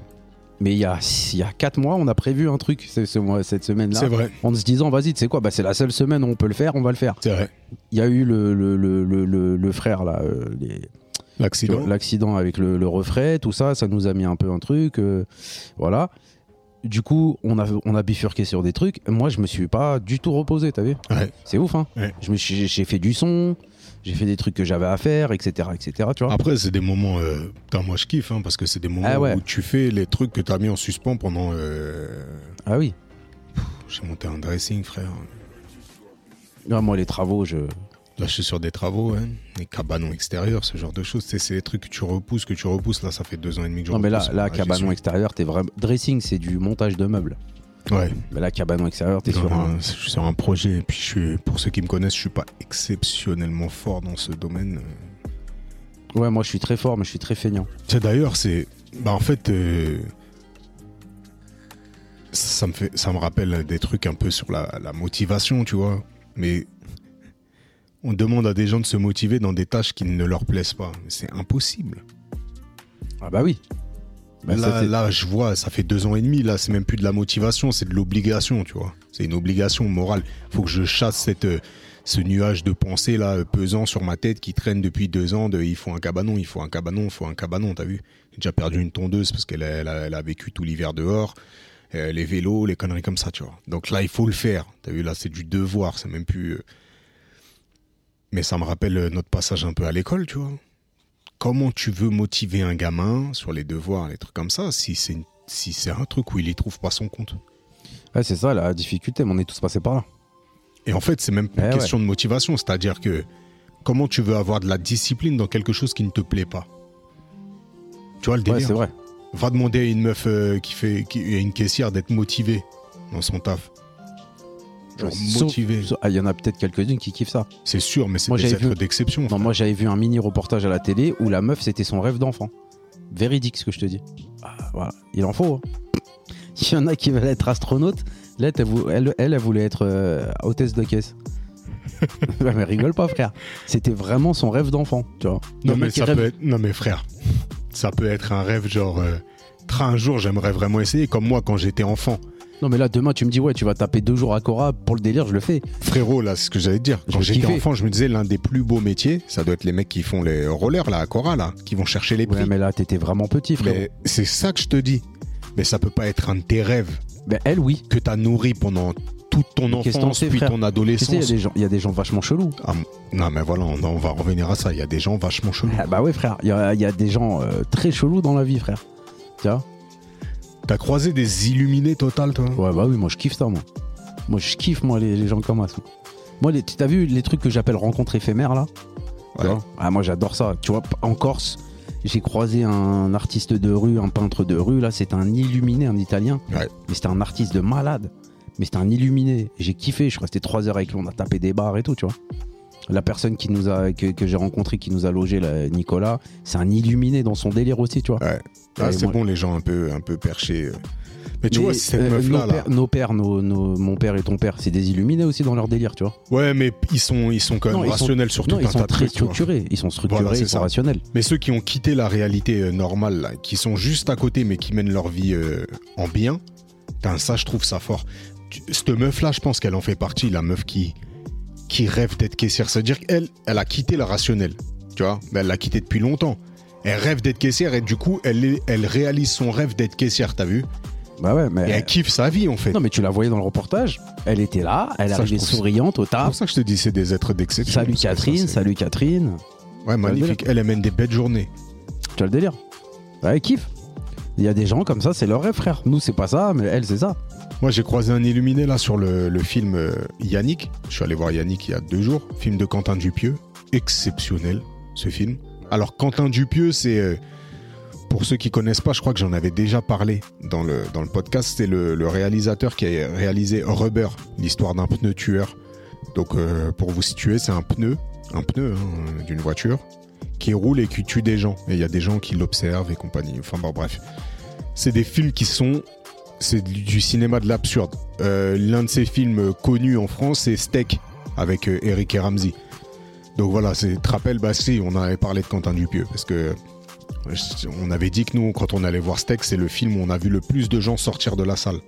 Mais il y a, il y a 4 mois, on a prévu un truc ce- ce mois- cette semaine-là. c'est vrai. En se disant, vas-y, tu sais quoi, bah, c'est la seule semaine où on peut le faire, on va le faire. C'est vrai. Il y a eu le, le, le, le, frère, là, euh, les- L'accident. l'accident avec le, le refrain, tout ça, ça nous a mis un peu un truc. euh, voilà. Du coup, on a, on a bifurqué sur des trucs. Moi, je me suis pas du tout reposé, t'as vu? Ouais. C'est ouf, hein Ouais. Je me suis- J'ai fait du son, j'ai fait des trucs que j'avais à faire, etc., etc., tu vois Après, c'est des moments. Euh, putain, moi, je kiffe, hein, parce que c'est des moments Ah ouais. où tu fais les trucs que tu as mis en suspens pendant. euh, Ah oui. J'ai monté un dressing, frère. Non, moi, les travaux, je. Là, je suis sur des travaux, hein, des cabanons extérieurs, ce genre de choses. C'est des trucs que tu repousses, que tu repousses. Là, ça fait deux ans et demi que je Non, mais là, là cabanon extérieur, t'es vraiment. Dressing, c'est du montage de meubles. Ouais. Mais là, cabanon extérieur, t'es sur un. Je suis sur un projet. Et puis, je suis, pour ceux qui me connaissent, je suis pas exceptionnellement fort dans ce domaine. Ouais, moi, je suis très fort, mais je suis très feignant. D'ailleurs, c'est. Bah, en fait. euh, Ça me, fait, ça me rappelle des trucs un peu sur la, la motivation, tu vois. Mais on demande à des gens de se motiver dans des tâches qui ne leur plaisent pas. C'est impossible. Ah, bah oui. Bah, là, je vois, ça fait deux ans et demi. Là, c'est même plus de la motivation, c'est de l'obligation, tu vois. C'est une obligation morale. faut que je chasse cette, euh, ce nuage de pensée là pesant sur ma tête qui traîne depuis deux ans. De, il faut un cabanon, il faut un cabanon, il faut un cabanon. T'as vu? J'ai déjà perdu une tondeuse parce qu'elle a, elle a, elle a vécu tout l'hiver dehors. Euh, les vélos, les conneries comme ça, tu vois. Donc là, il faut le faire. T'as vu Là, c'est du devoir. C'est même plus. euh, Mais ça me rappelle notre passage un peu à l'école, tu vois comment tu veux motiver un gamin sur les devoirs, les trucs comme ça, si c'est si c'est un truc où il y trouve pas son compte? Ouais, c'est ça la difficulté, mais on est tous passés par là. Et en fait, c'est même Eh une ouais. question de motivation, c'est-à-dire que comment tu veux avoir de la discipline dans quelque chose qui ne te plaît pas? Tu vois le Ouais, délire? c'est vrai. Va demander à une meuf euh, qui fait qui à une caissière d'être motivée dans son taf. Genre ah, Il y en a peut-être quelques-unes qui kiffent ça. C'est sûr, mais c'est des êtres vu- d'exception. Non, moi, j'avais vu un mini reportage à la télé où la meuf, c'était son rêve d'enfant. Véridique, ce que je te dis. Ah, voilà. Il en faut. hein. Il y en a qui veulent être astronautes, Là, elle, elle, voulait être euh, hôtesse de caisse. Mais rigole pas, frère. C'était vraiment son rêve d'enfant, tu vois. Le Non mais, mec qui ça rêve- peut être... non mais frère, ça peut être un rêve genre... euh, un jour j'aimerais vraiment essayer, comme moi quand j'étais enfant. Non, mais là, demain, tu me dis, ouais, tu vas taper deux jours à Cora pour le délire, je le fais. Frérot, là, c'est ce que j'allais te dire. Quand j'étais enfant, je me disais l'un des plus beaux métiers, ça doit être les mecs qui font les rollers là, à Cora là, qui vont chercher les prix. Ouais, mais là, t'étais vraiment petit. Mais c'est ça que je te dis. Mais ça peut pas être un de tes rêves Mais elle, oui. que t'as nourri pendant toute ton enfance, puis frère ton Tu sais, il y, a adolescence. des gens- il y a des gens vachement chelous. Ah, non, mais voilà, on, on va revenir à ça. Il y a des gens vachement chelous. Ah, bah ouais, frère. Il y a, il y a des gens euh, très chelous dans la vie, frère. Tu vois? T'as croisé des illuminés total, toi Ouais, bah oui, moi, je kiffe ça, moi. Moi, je kiffe, moi, les, les gens comme ça. Moi, les- t'as vu les trucs que j'appelle rencontres éphémères, là Tu Ouais. vois Ah, moi, j'adore ça. Tu vois, en Corse, j'ai croisé un artiste de rue, un peintre de rue. Là, c'était un illuminé, un italien. Ouais. Mais c'était un artiste de malade. Mais c'était un illuminé. J'ai kiffé. Je suis resté trois heures avec lui. On a tapé des bars et tout, tu vois. La personne qui nous a, que, que j'ai rencontré, qui nous a logé, là, Nicolas, c'est un illuminé dans son délire aussi, tu vois. Ouais. Ah, c'est bon, les gens un peu, un peu perchés. euh. Mais tu Mais, vois, cette euh, meuf-là, nos, là. pères, nos pères, nos- nos- mon père et ton père, c'est des illuminés aussi dans leur délire, tu vois. Ouais, mais ils sont, ils sont quand même Non, ils sont- rationnels sur tout ils un sont tas de très structurés. Ils sont structurés, Voilà, c'est ils sont ça. rationnels. Mais ceux qui ont quitté la réalité euh, normale, là, qui sont juste à côté, mais qui mènent leur vie euh, en bien, ça, je trouve ça fort. Cette meuf-là, je pense qu'elle en fait partie, la meuf qui, qui rêve d'être caissière. C'est-à-dire qu'elle, elle a quitté la rationnelle. Tu vois Elle l'a quitté depuis longtemps. Elle rêve d'être caissière et du coup, elle, elle réalise son rêve d'être caissière, t'as vu? Bah ouais, mais. Et elle kiffe sa vie, en fait. Non, mais tu la voyais dans le reportage. Elle était là, elle Ça, arrivait souriante au C'est taf. pour ça que je te dis, c'est des êtres d'exception. Salut ça, Catherine, c'est- salut Catherine. Ouais, magnifique. Elle, elle mène des belles journées. Tu as le délire? Ouais, elle kiffe. Il y a des gens comme ça, c'est leur rêve, frère. Nous, c'est pas ça, mais elle, c'est ça. Moi, j'ai croisé un illuminé là sur le, film euh, Yannick. Je suis allé voir Yannick il y a deux jours. Film de Quentin Dupieux. Exceptionnel, ce film. Alors, Quentin Dupieux, c'est. euh, pour ceux qui connaissent pas, je crois que j'en avais déjà parlé dans le, podcast. C'est le, le réalisateur qui a réalisé Rubber, l'histoire d'un pneu tueur. Donc, euh, pour vous situer, c'est un pneu, un pneu hein, d'une voiture qui roule et qui tue des gens. Et il y a des gens qui l'observent et compagnie. Enfin, bon, bref. C'est des films qui sont c'est du cinéma de l'absurde. Euh, L'un de ses films connus en France, c'est Steak avec euh, Eric et Ramsey. Donc voilà, c'est te rappelles, bah si, on avait parlé de Quentin Dupieux parce que euh, on avait dit que nous, quand on allait voir Steak, c'est le film où on a vu le plus de gens sortir de la salle.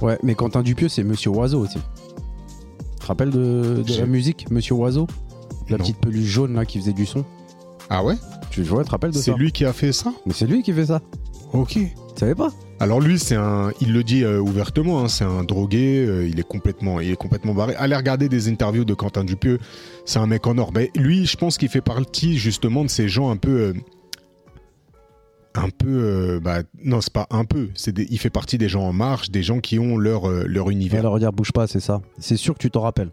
Ouais, mais Quentin Dupieux, c'est Monsieur Oiseau aussi. Tu te rappelles de, la musique, Monsieur Oiseau? La Non. petite peluche jaune là qui faisait du son? Ah ouais Tu te rappelles de C'est ça lui qui a fait ça Mais c'est lui qui fait ça. Ok. Tu savais pas Alors lui, c'est un, il le dit euh, ouvertement, hein, c'est un drogué, euh, il est complètement, il est complètement barré. Allez regarder des interviews de Quentin Dupieux, c'est un mec en or. Mais lui, je pense qu'il fait partie justement de ces gens un peu, euh, un peu, bah, non, c'est pas un peu, c'est il fait partie des gens en marche, des gens qui ont leur leur univers. Alors regarde, bouge pas, c'est ça. C'est sûr que tu t'en rappelles.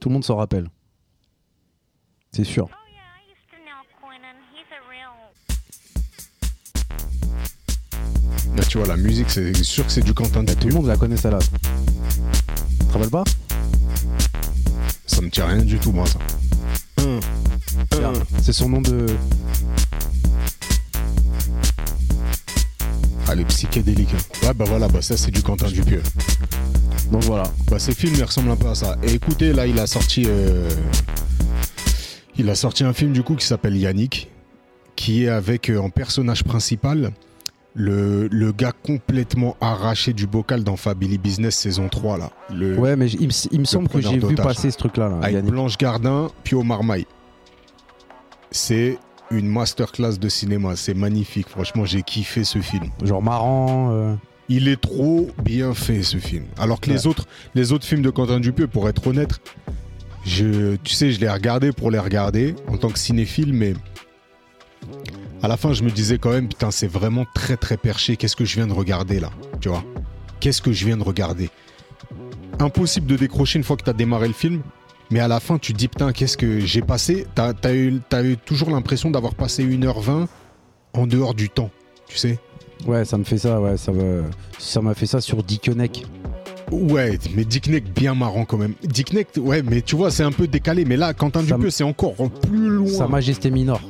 Tout le monde s'en rappelle. C'est sûr. Tu vois, la musique, c'est sûr que c'est du Quentin Tout le monde la connaît celle-là. Tu te rappelles pas? Ça me tient rien du tout, moi, ça. Hum, hum. C'est son nom de. Allez, psychédélique. hein. Ouais, bah voilà, bah ça, c'est du Quentin Dupieux. Donc voilà. Bah, ces films, ils ressemblent un peu à ça. Et écoutez, là, il a sorti, euh, il a sorti un film du coup qui s'appelle Yannick, qui est avec euh, en personnage principal le, le gars complètement arraché du bocal dans Family Business saison 3 là. Le, Ouais, mais il, me- il me semble que j'ai vu passer ce truc-là. Là, avec Yannick. Blanche Gardin, Pio Marmaille. C'est une masterclass de cinéma. C'est magnifique. Franchement, j'ai kiffé ce film. Genre marrant. euh, Il est trop bien fait ce film. Alors que les autres, les autres films de Quentin Dupieux, pour être honnête, je, tu sais, je les regardé pour les regarder en tant que cinéphile, mais à la fin, je me disais quand même, putain, c'est vraiment très très perché. Qu'est-ce que je viens de regarder là, tu vois? Qu'est-ce que je viens de regarder? Impossible de décrocher une fois que t'as démarré le film. Mais à la fin, tu te dis, putain, qu'est-ce que j'ai passé? T'as as eu, toujours l'impression d'avoir passé 1h20 en dehors du temps, tu sais? Ouais, ça me fait ça, ouais, ça m'a fait ça sur Dickeneck. Ouais, mais Dick Neck bien marrant quand même. Dick Neck, ouais, mais tu vois, c'est un peu décalé. Mais là, Quentin Ça Dupieux, c'est encore plus loin. Sa Majesté Minor.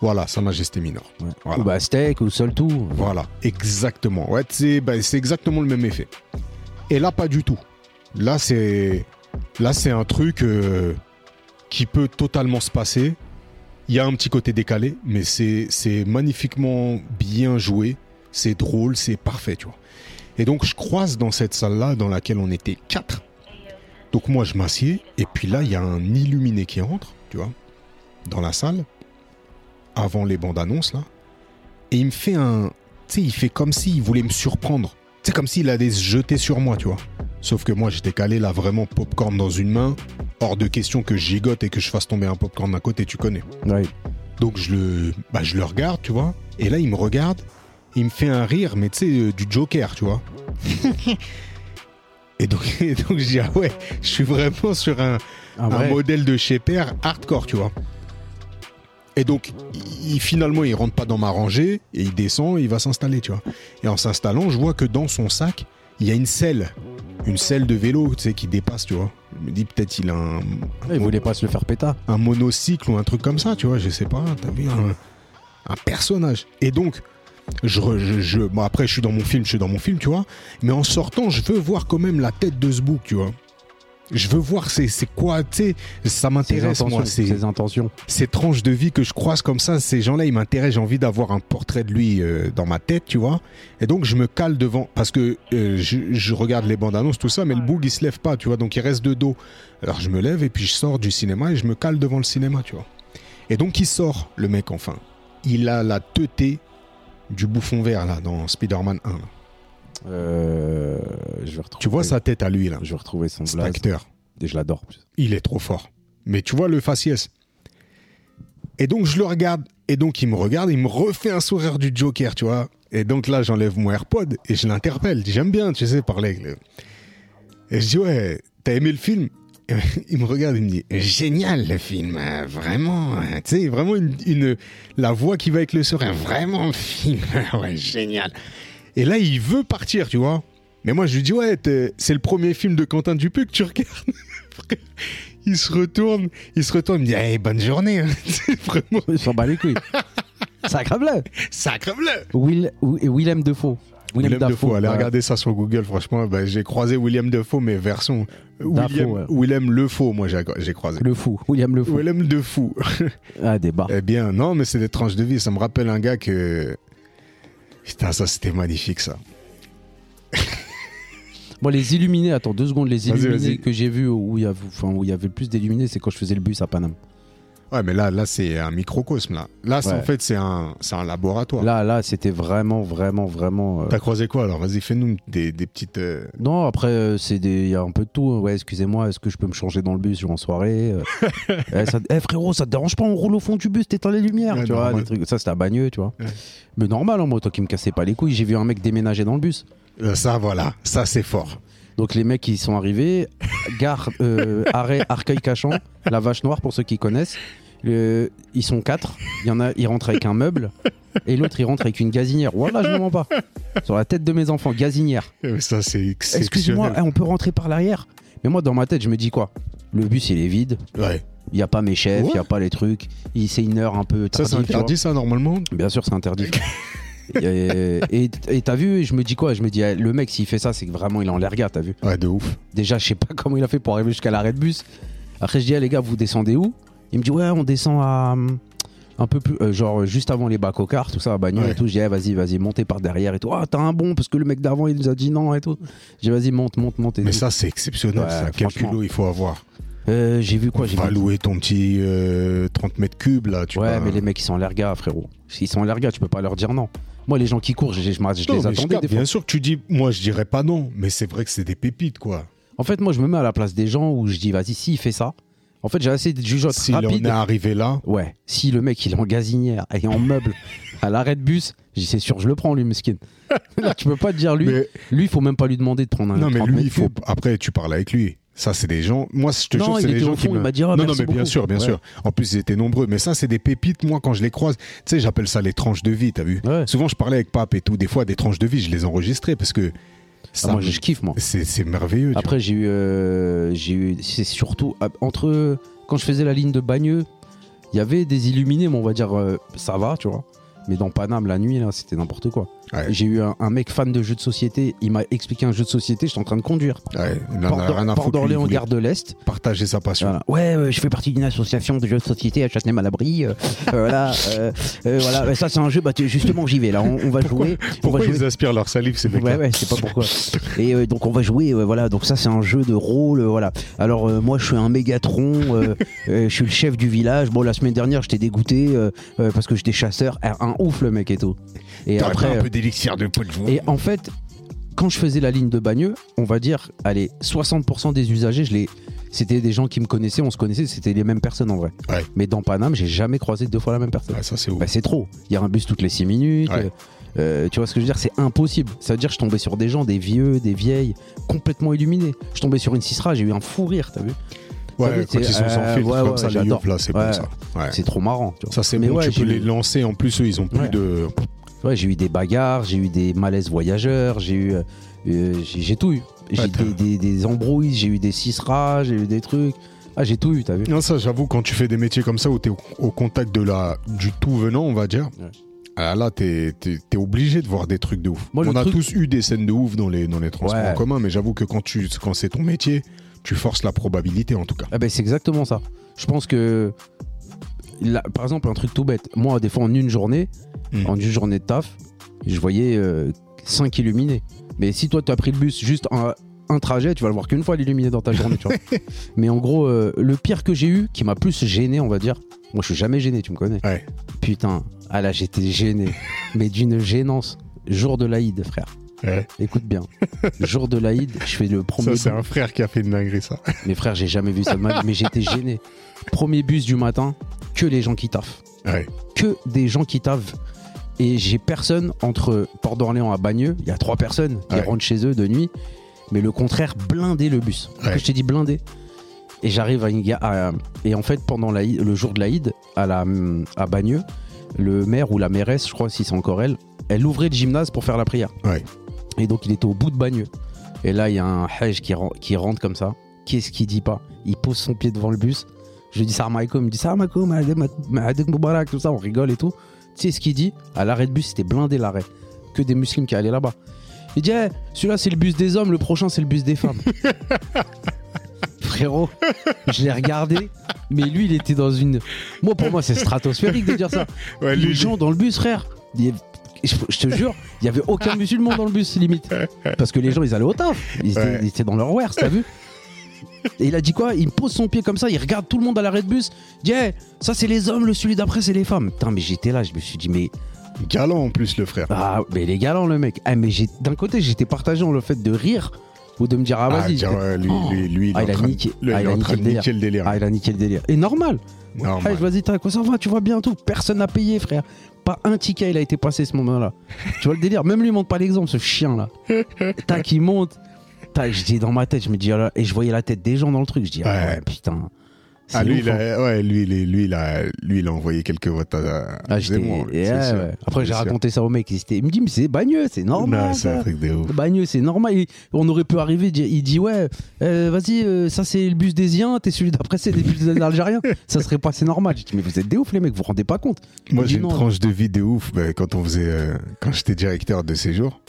Voilà, Sa Majesté Minor. Ouais. Voilà. Ou Steak ou Seul Tout. Voilà, exactement. Ouais, c'est bah, c'est exactement le même effet. Et là, pas du tout. Là, c'est là, c'est un truc euh, qui peut totalement se passer. Il y a un petit côté décalé, mais c'est c'est magnifiquement bien joué. C'est drôle, c'est parfait, tu vois. Et donc, je croise dans cette salle-là, dans laquelle on était quatre. Donc moi, je m'assieds, et puis là, il y a un illuminé qui entre, tu vois, dans la salle, avant les bandes annonces là, et il me fait un, tu sais, il fait comme s'il voulait me surprendre. C'est comme s'il allait se jeter sur moi, tu vois. Sauf que moi, j'étais calé là, vraiment popcorn dans une main. Hors de question que je gigote et que je fasse tomber un popcorn d'un côté, tu connais. Ouais. Donc je le, bah, je le regarde, tu vois. Et là, il me regarde, il me fait un rire, mais tu sais, euh, du Joker, tu vois. et, donc, et donc je dis, ah ouais, je suis vraiment sur un, Un un modèle de chez père hardcore, tu vois. Et donc, il, finalement, il rentre pas dans ma rangée et il descend et il va s'installer, tu vois. Et en s'installant, je vois que dans son sac, il y a une selle. Une selle de vélo, tu sais, qui dépasse, tu vois. Je me dis, peut-être il a un, Il voulait pas se le faire péta. un monocycle ou un truc comme ça, tu vois, je sais pas, t'as vu un, un personnage. Et donc, je, je- bon après je suis dans mon film, je suis dans mon film, tu vois, mais en sortant, je veux voir quand même la tête de ce bouc, tu vois. Je veux voir c'est c'est quoi, tu sais, ça m'intéresse moi, Ses intentions. ces tranches de vie que je croise comme ça, ces gens-là, ils m'intéressent. J'ai envie d'avoir un portrait de lui euh, dans ma tête, tu vois. Et donc, je me cale devant, parce que euh, je, je regarde les bandes annonces, tout ça, mais le boug, il se lève pas, tu vois. Donc, il reste de dos. Alors, je me lève et puis je sors du cinéma et je me cale devant le cinéma, tu vois. Et donc, il sort, le mec, enfin. Il a la teuté du bouffon vert, là, dans Spider-Man 1. là. Euh, je vais retrouver. Tu vois sa tête à lui, là, Je vais retrouver son cet blaze. acteur. Et je l'adore. Il est trop fort. Mais tu vois le faciès. Et donc je le regarde. Et donc il me regarde, il me refait un sourire du Joker, tu vois. Et donc là j'enlève mon AirPod et je l'interpelle. J'aime bien, tu sais, parler. Et je dis ouais, t'as aimé le film? Il me regarde, il me dit génial le film, vraiment. euh, Tu sais, vraiment une, une- la voix qui va avec le sourire, vraiment le film, ouais génial. Et là il veut partir, tu vois. Mais moi je lui dis ouais, c'est le premier film de Quentin Dupieux que tu regardes. Il se retourne, il se retourne, il me dit hey, bonne journée. vraiment Il s'en bat les couilles. Sacre-bleu. sacre-bleu. Will, Wi- Willem Defoe. Willem Dafoe, allez ouais. regarder ça sur Google, franchement, bah, j'ai croisé William Defoe, mais version William, ouais. Willem Le Faux, moi j'ai croisé. Le fou. William Le fou. Willem Defoe. Ah, des barres. eh bien, non, mais c'est des tranches de vie, ça me rappelle un gars que... Putain, ça c'était magnifique ça. Bon, les illuminés, attends deux secondes. Les illuminés que j'ai vus où il y avait, enfin, où il y avait le plus d'illuminés, c'est quand je faisais le bus à Paname. Ouais, mais là, là c'est un microcosme là. Là, Ouais. en fait, c'est un, un laboratoire. Là, là, c'était vraiment, vraiment, vraiment. euh, T'as croisé quoi alors? Vas-y, fais-nous des, des petites... euh, Non, après, euh, c'est il y a un peu de tout. hein. Ouais, excusez-moi, est-ce que je peux me changer dans le bus vais en soirée. Eh, ça- eh, frérot, ça te dérange pas On roule au fond du bus, t'éteins les lumières, Ouais, tu vois, normal. des trucs. Ça, c'était à Bagneux, tu vois. Ouais. Mais normal, hein, moi, toi qui me cassais pas les couilles, j'ai vu un mec déménager dans le bus. euh, Ça, voilà, ça c'est fort. Donc les mecs ils sont arrivés, gare, euh, arrêt Arcueil-Cachan, la vache noire pour ceux qui connaissent. Le- ils sont quatre, il y en a, ils rentrent avec un meuble et l'autre il rentre avec une gazinière. Voilà, je ne mens pas. Sur la tête de mes enfants, gazinière. Euh, Ça, c'est Excuse-moi, eh, on peut rentrer par l'arrière Mais moi dans ma tête je me dis quoi? Le bus il est vide, Ouais. il y a pas mes chefs, il Ouais. y a pas les trucs, il- c'est une heure un peu Ça, c'est interdit, ça, normalement Bien sûr, c'est interdit. et t'as vu, je me dis quoi Je me dis, eh, le mec, s'il fait ça, c'est que vraiment il est en l'air gars, t'as vu Ouais, de ouf. Déjà, je sais pas comment il a fait pour arriver jusqu'à l'arrêt de bus. Après, je dis, ah, les gars, vous descendez où? Il me dit, ouais, on descend à. hum, Un peu plus. euh, genre, juste avant les bacs au car, tout ça, à Bagneux Ouais. et tout. Je dis, eh, vas-y, vas-y, montez par derrière et tout. Ah, t'as un bon, parce que le mec d'avant, il nous a dit non et tout. Je dis, vas-y, monte, monte, monte. Et Mais tout. ça, c'est exceptionnel. Ouais, ça. Quel culot il faut avoir. Euh, j'ai vu quoi J'ai vu. louer ton petit euh, 30 mètres cubes, là. Tu Ouais, mais les mecs, ils sont en l'air gars, frérot. S'ils sont en l'air gars, tu peux pas leur dire non. Moi, les gens qui courent, je, je, je Non, les attendais capte. des fois. Bien sûr que tu dis, moi, je dirais pas non, mais c'est vrai que c'est des pépites, quoi. En fait, moi, je me mets à la place des gens où je dis, vas-y, s'il fait ça. En fait, j'ai assez de jugeote S'il en est arrivé là, Ouais, si le mec il est en gazinière et en meuble à l'arrêt de bus, c'est sûr, je le prends lui, mesquin. Là, tu peux pas te dire lui. mais, Lui, il faut même pas lui demander de prendre un. non, mais 30 lui, il faut. Après, tu parles avec lui. Ça, c'est des gens. Moi, je te jure, c'est des gens qui me. dit, ah, non, non, mais bien sûr, bien Ouais. sûr. En plus, ils étaient nombreux. Mais ça, c'est des pépites. Moi, quand je les croise, tu sais, j'appelle ça les tranches de vie. T'as vu Ouais. Souvent, je parlais avec Pape et tout. Des fois, des tranches de vie, je les enregistrais parce que ça, Ah, moi, me- je kiffe moi. c'est merveilleux. Après, j'ai eu, euh, j'ai eu, c'est surtout ah, entre quand je faisais la ligne de Bagneux, il y avait des illuminés, mais on va dire euh, ça va, tu vois. Mais dans Paname la nuit là, c'était n'importe quoi. Ouais. J'ai eu un, un mec fan de jeux de société, il m'a expliqué un jeu de société, j'étais en train de conduire. Ouais, Port d'Orléans, Gare de l'Est. Partager sa passion. Voilà. Ouais, euh, je fais partie d'une association de jeux de société à Châtenay-Malabry. euh, euh, voilà, euh, voilà. Ça c'est un jeu. Bah, justement, j'y vais là. On, on va Pourquoi, jouer. pourquoi ils aspirent leur salive, ces mecs Ouais, ouais, je sais pas pourquoi. Et donc on va jouer, voilà. Donc ça c'est un jeu de rôle, voilà. Alors moi je suis un Mégatron, je suis le chef du village. Bon la semaine dernière j'étais dégoûté parce que j'étais chasseur, un, un ouf le mec et tout. Et après, pas un peu d'élixir de peau de joie. et en fait, quand je faisais la ligne de Bagneux, on va dire, allez, 60% des usagers, je les, c'était des gens qui me connaissaient, on se connaissait, c'était les mêmes personnes en vrai. Ouais. Mais dans Paname, j'ai jamais croisé deux fois la même personne. Ouais, ça, c'est. Bah, c'est trop. Il y a un bus toutes les 6 minutes. Ouais. euh, euh, tu vois ce que je veux dire? C'est impossible. Ça veut dire que je tombais sur des gens, des vieux, des vieilles, complètement illuminés. Je tombais sur une Cisra, j'ai eu un fou rire, t'as vu? Ouais, quand ils sont sans euh, filtre, ouais, comme ouais, ça, les là, c'est bon, ça. Ouais. C'est trop marrant. tu vois. Ça, c'est bon, tu peux les lancer. En plus, eux, ils ont plus de. Ouais, j'ai eu des bagarres, j'ai eu des malaises voyageurs, j'ai eu, euh, euh, j'ai tout eu. J'ai Ouais, des, des, des embrouilles, j'ai eu des cisras, j'ai eu des trucs. Ah, j'ai tout eu, t'as vu Non, ça, j'avoue, quand tu fais des métiers comme ça où t'es au, au contact de la, du tout venant, on va dire, Ouais. ah, là, t'es t'es- t'es obligé de voir des trucs de ouf. Moi, on a truc- tous eu des scènes de ouf dans les, dans les transports Ouais. en commun, mais j'avoue que quand, tu, quand c'est ton métier, tu forces la probabilité, en tout cas. Ah ben c'est exactement ça. Je pense que, là, par exemple, un truc tout bête. Moi, des fois, en une journée, En une journée de taf, je voyais 5 illuminés. Mais si toi, tu as pris le bus juste un, un trajet, tu vas le voir qu'une fois l'illuminé dans ta journée. tu vois. Mais en gros, euh, le pire que j'ai eu, qui m'a plus gêné, on va dire. Moi, je suis jamais gêné, tu me connais. Ouais. Putain, ah là, j'étais gêné. mais d'une gênance. Jour de l'Aïd, frère. Ouais. Écoute bien. Jour de l'Aïd, je fais le premier. Ça, c'est un frère qui a fait une dinguerie, ça. Mes frères, j'ai jamais vu ça de ma vie, mais j'étais gêné. Premier bus du matin, que les gens qui taffent. Ouais. Que des gens qui taffent. Et j'ai personne entre Port d'Orléans à Bagneux, il y a trois personnes qui Ouais. rentrent chez eux de nuit, mais le contraire, blindé le bus. Ouais. Je t'ai dit blindé. Et j'arrive à à- Et en fait, pendant l'Aïd- le jour de l'Aïd, à, la, à Bagneux, le maire ou la mairesse, je crois si c'est encore elle, elle ouvrait le gymnase pour faire la prière. Ouais. Et donc il était au bout de Bagneux. Et là, il y a un hajj qui, qui rentre comme ça. Qu'est-ce qu'il dit pas? Il pose son pied devant le bus. Je lui dis Salam alaikum. Il me dit Salam alaikum, Moubarak, tout ça. On rigole et tout. Tu sais ce qu'il dit À l'arrêt de bus, c'était blindé l'arrêt. Que des musulmans qui allaient là-bas. Il dit Eh, celui-là, c'est le bus des hommes, le prochain, c'est le bus des femmes. Frérot, je l'ai regardé, mais lui, il était dans une. Moi, pour moi, c'est stratosphérique de dire ça. Ouais, les lui, gens dans le bus, frère. il Je, te jure, il y avait aucun musulman dans le bus, limite. Parce que les gens, ils allaient au taf. Ils étaient, ils étaient dans leur wares, t'as vu? Et il a dit quoi? Il me pose son pied comme ça, il regarde tout le monde à l'arrêt de bus. Il dit Eh, ça c'est les hommes, le celui d'après c'est les femmes. Putain, mais j'étais là, je me suis dit mais galant en plus, le frère. ah, mais les galants le mec. Ah, mais j'ai d'un côté j'étais partagé en le fait de rire ou de me dire ah Ah, vas-y. ouais, lui, Oh. lui, lui, il Ah, est il a niqué- ah, il il est a niqué le délire. le délire. Ah, il a niqué le délire. Et normal. Normal. Ah, vas-y, t'as quoi ça va, tu vas bien tout. Personne n'a payé, frère. Pas un ticket, il a été passé ce moment-là. tu vois le délire? Même lui, il montre pas l'exemple, ce chien là. Tac, il monte. Tac, je dis dans ma tête, je me dis, oh là, et je voyais la tête des gens dans le truc. Je dis, ah Ouais. ouais, putain. Ah, lui, ouf, il hein. a, ouais, lui, est- lui, il a, lui, il a envoyé quelques votes à, Ah, j'étais- sûr. ouais. Après, j'ai raconté ça au mec. Il, il me dit, mais c'est bagneux, c'est normal. Non, c'est un truc de ouf. Bagneux, c'est normal. On aurait pu arriver, il dit, ouais, euh, vas-y, euh, ça c'est le bus des Iens, t'es celui d'après, c'est des bus des Algériens. ça serait passé normal. J'ai dit, mais vous êtes des oufs, les mecs, vous vous rendez pas compte. Moi, Il j'ai une non. tranche de vie de ouf bah, quand on faisait, euh, quand j'étais directeur de séjour.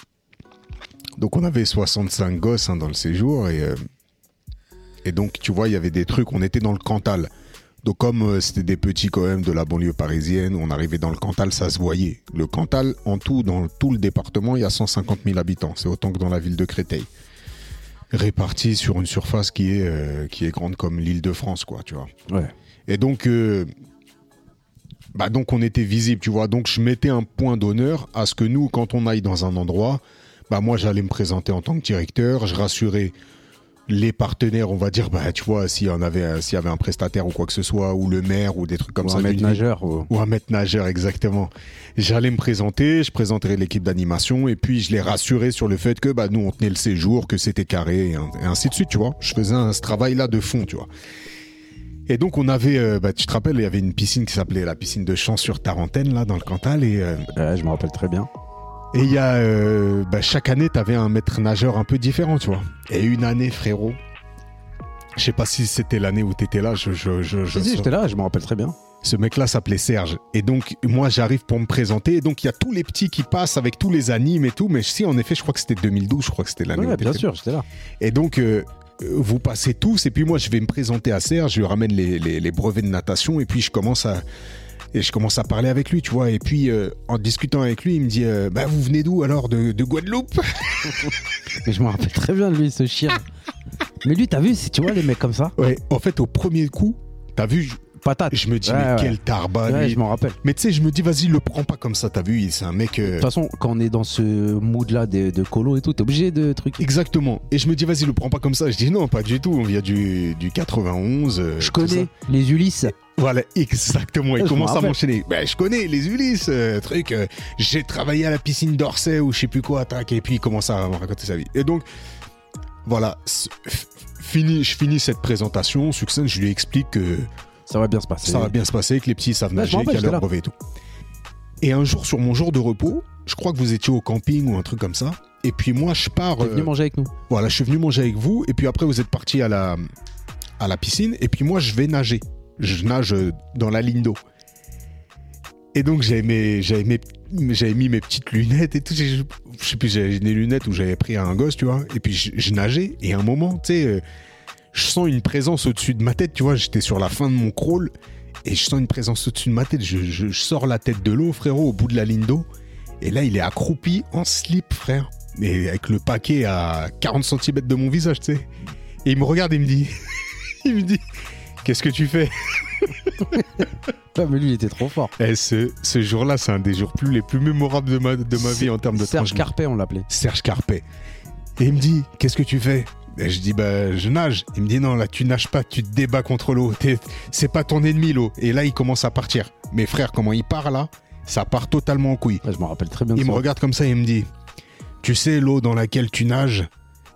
Donc, on avait 65 gosses hein, dans le séjour et, euh, et donc, tu vois, il y avait des trucs. On était dans le Cantal. Donc, comme euh, c'était des petits quand même de la banlieue parisienne, on arrivait dans le Cantal, ça se voyait. Le Cantal, en tout, dans tout le département, il y a 150 000 habitants. C'est autant que dans la ville de Créteil. Répartis sur une surface qui est, euh, qui est grande comme l'île de France, quoi, tu vois. Ouais. Et donc, bah donc on était visible, tu vois. Donc je mettais un point d'honneur à ce que nous, quand on aille dans un endroit, bah moi j'allais me présenter en tant que directeur, je rassurais les partenaires, on va dire, bah tu vois, s'il y en avait, un- s'il y avait un prestataire ou quoi que ce soit, ou le maire ou des trucs comme Ou ça. un maître nageur. ou- ou un maître nageur, exactement. J'allais me présenter, je présenterais l'équipe d'animation, et puis je les rassurais sur le fait que bah, nous, on tenait le séjour, que c'était carré, et, ainsi de suite, tu vois. Je faisais un, ce travail-là de fond, tu vois. Et donc, on avait, euh, bah, tu te rappelles, il y avait une piscine qui s'appelait la piscine de Champs sur Tarentaine, là, dans le Cantal, et euh, Ouais, je me rappelle très bien. Et il y a, euh, bah, chaque année, tu avais un maître nageur un peu différent, tu vois. Et une année, frérot, je sais pas si c'était l'année où tu étais là, je, je, je, je Si, j'étais là, je me rappelle très bien. Ce mec-là s'appelait Serge. Et donc, moi, j'arrive pour me présenter. Et donc, il y a tous les petits qui passent avec tous les animes et tout. Mais si, en effet, je crois que c'était 2012, je crois que c'était l'année. Ouais, t'étais bien sûr, j'étais là. et donc, euh, euh, vous passez tous, et puis moi, je vais me présenter à Serge, je lui ramène les, les- les brevets de natation, et puis je commence à. Et je commence à parler avec lui, tu vois. Et puis, euh, en discutant avec lui, il me dit euh, Bah, vous venez d'où alors de, de Guadeloupe Mais je me rappelle très bien de lui, ce chien. Mais lui, t'as vu, tu vois, les mecs comme ça, Ouais, en fait, au premier coup, t'as vu, patate. je me dis Ouais, Mais ouais. quel tarba, Ouais, lui. je m'en rappelle. Mais tu sais, je me dis Vas-y, le prends pas comme ça, t'as vu, c'est un mec. euh, De toute façon, quand on est dans ce mood-là de, de colo et tout, t'es obligé de trucs. Exactement. Et je me dis Vas-y, le prends pas comme ça. Je dis Non, pas du tout, on vient du, du 91. euh, Je ça. connais les Ulysses. Voilà, exactement. Il Je commence à m'enchaîner. Ben, je connais les Ulysses, euh, truc. euh, j'ai travaillé à la piscine d'Orsay ou je sais plus quoi, tac. Et puis il commence à me raconter sa vie. Et donc, voilà, fini, je finis cette présentation. Succès, je lui explique que Ça va bien se passer. ça va bien se passer, que les petits savent nager, qu'il y a leur brevet et tout. Et un jour, sur mon jour de repos, je crois que vous étiez au camping ou un truc comme ça. Et puis moi, je pars. T'es venu euh, manger avec nous. voilà, je suis venu manger avec vous, et puis après vous êtes parti à la, à la piscine, et puis moi je vais nager. Je nage euh, dans la ligne d'eau. Et donc j'avais mes, mes, mis mes petites lunettes et tout. Je, sais plus, j'avais des lunettes où j'avais pris à un gosse, tu vois. Et puis je, je nageais, et à un moment, tu sais, euh, je sens une présence au-dessus de ma tête, tu vois. J'étais sur la fin de mon crawl, et je sens une présence au-dessus de ma tête. Je, je- je sors la tête de l'eau, frérot, au bout de la ligne d'eau. Et là, il est accroupi en slip, frère. Mais avec le paquet à 40 cm de mon visage, tu sais. Et il me regarde et il me dit, il me dit, qu'est-ce que tu fais? Mais lui, il était trop fort. Et ce, ce jour-là, c'est un des jours plus, les plus mémorables de ma, de ma vie en termes de Serge. Carpet, on l'appelait. Serge Carpet. Et il me dit, qu'est-ce que tu fais? Et je dis, bah, je nage. Il me dit, non, là, tu nages pas, tu te débats contre l'eau. C'est pas ton ennemi, l'eau. Et là, il commence à partir. Mais frère, comment il part là Ça part totalement en couille. Ouais, je me rappelle très bien Il me regarde comme ça et il me dit Tu sais, l'eau dans laquelle tu nages,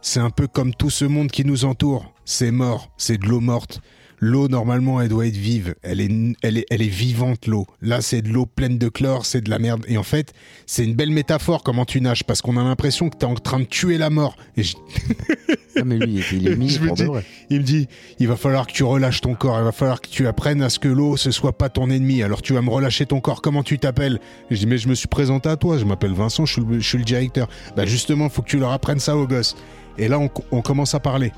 c'est un peu comme tout ce monde qui nous entoure. C'est mort, c'est de l'eau morte. L'eau, normalement, elle doit être vive. Elle est, elle est, elle est vivante, l'eau. Là, c'est de l'eau pleine de chlore, c'est de la merde. Et en fait, c'est une belle métaphore comment tu nages, parce qu'on a l'impression que t'es en train de tuer la mort. Et je- Ah, mais lui, il est mis pour dis- il me dit, il va falloir que tu relâches ton corps, il va falloir que tu apprennes à ce que l'eau, ce soit pas ton ennemi. Alors tu vas me relâcher ton corps, comment tu t'appelles? Je dis, mais je me suis présenté à toi, je m'appelle Vincent, je suis, le, je suis le directeur. Bah justement, faut que tu leur apprennes ça aux gosses. Et là, on, on commence à parler.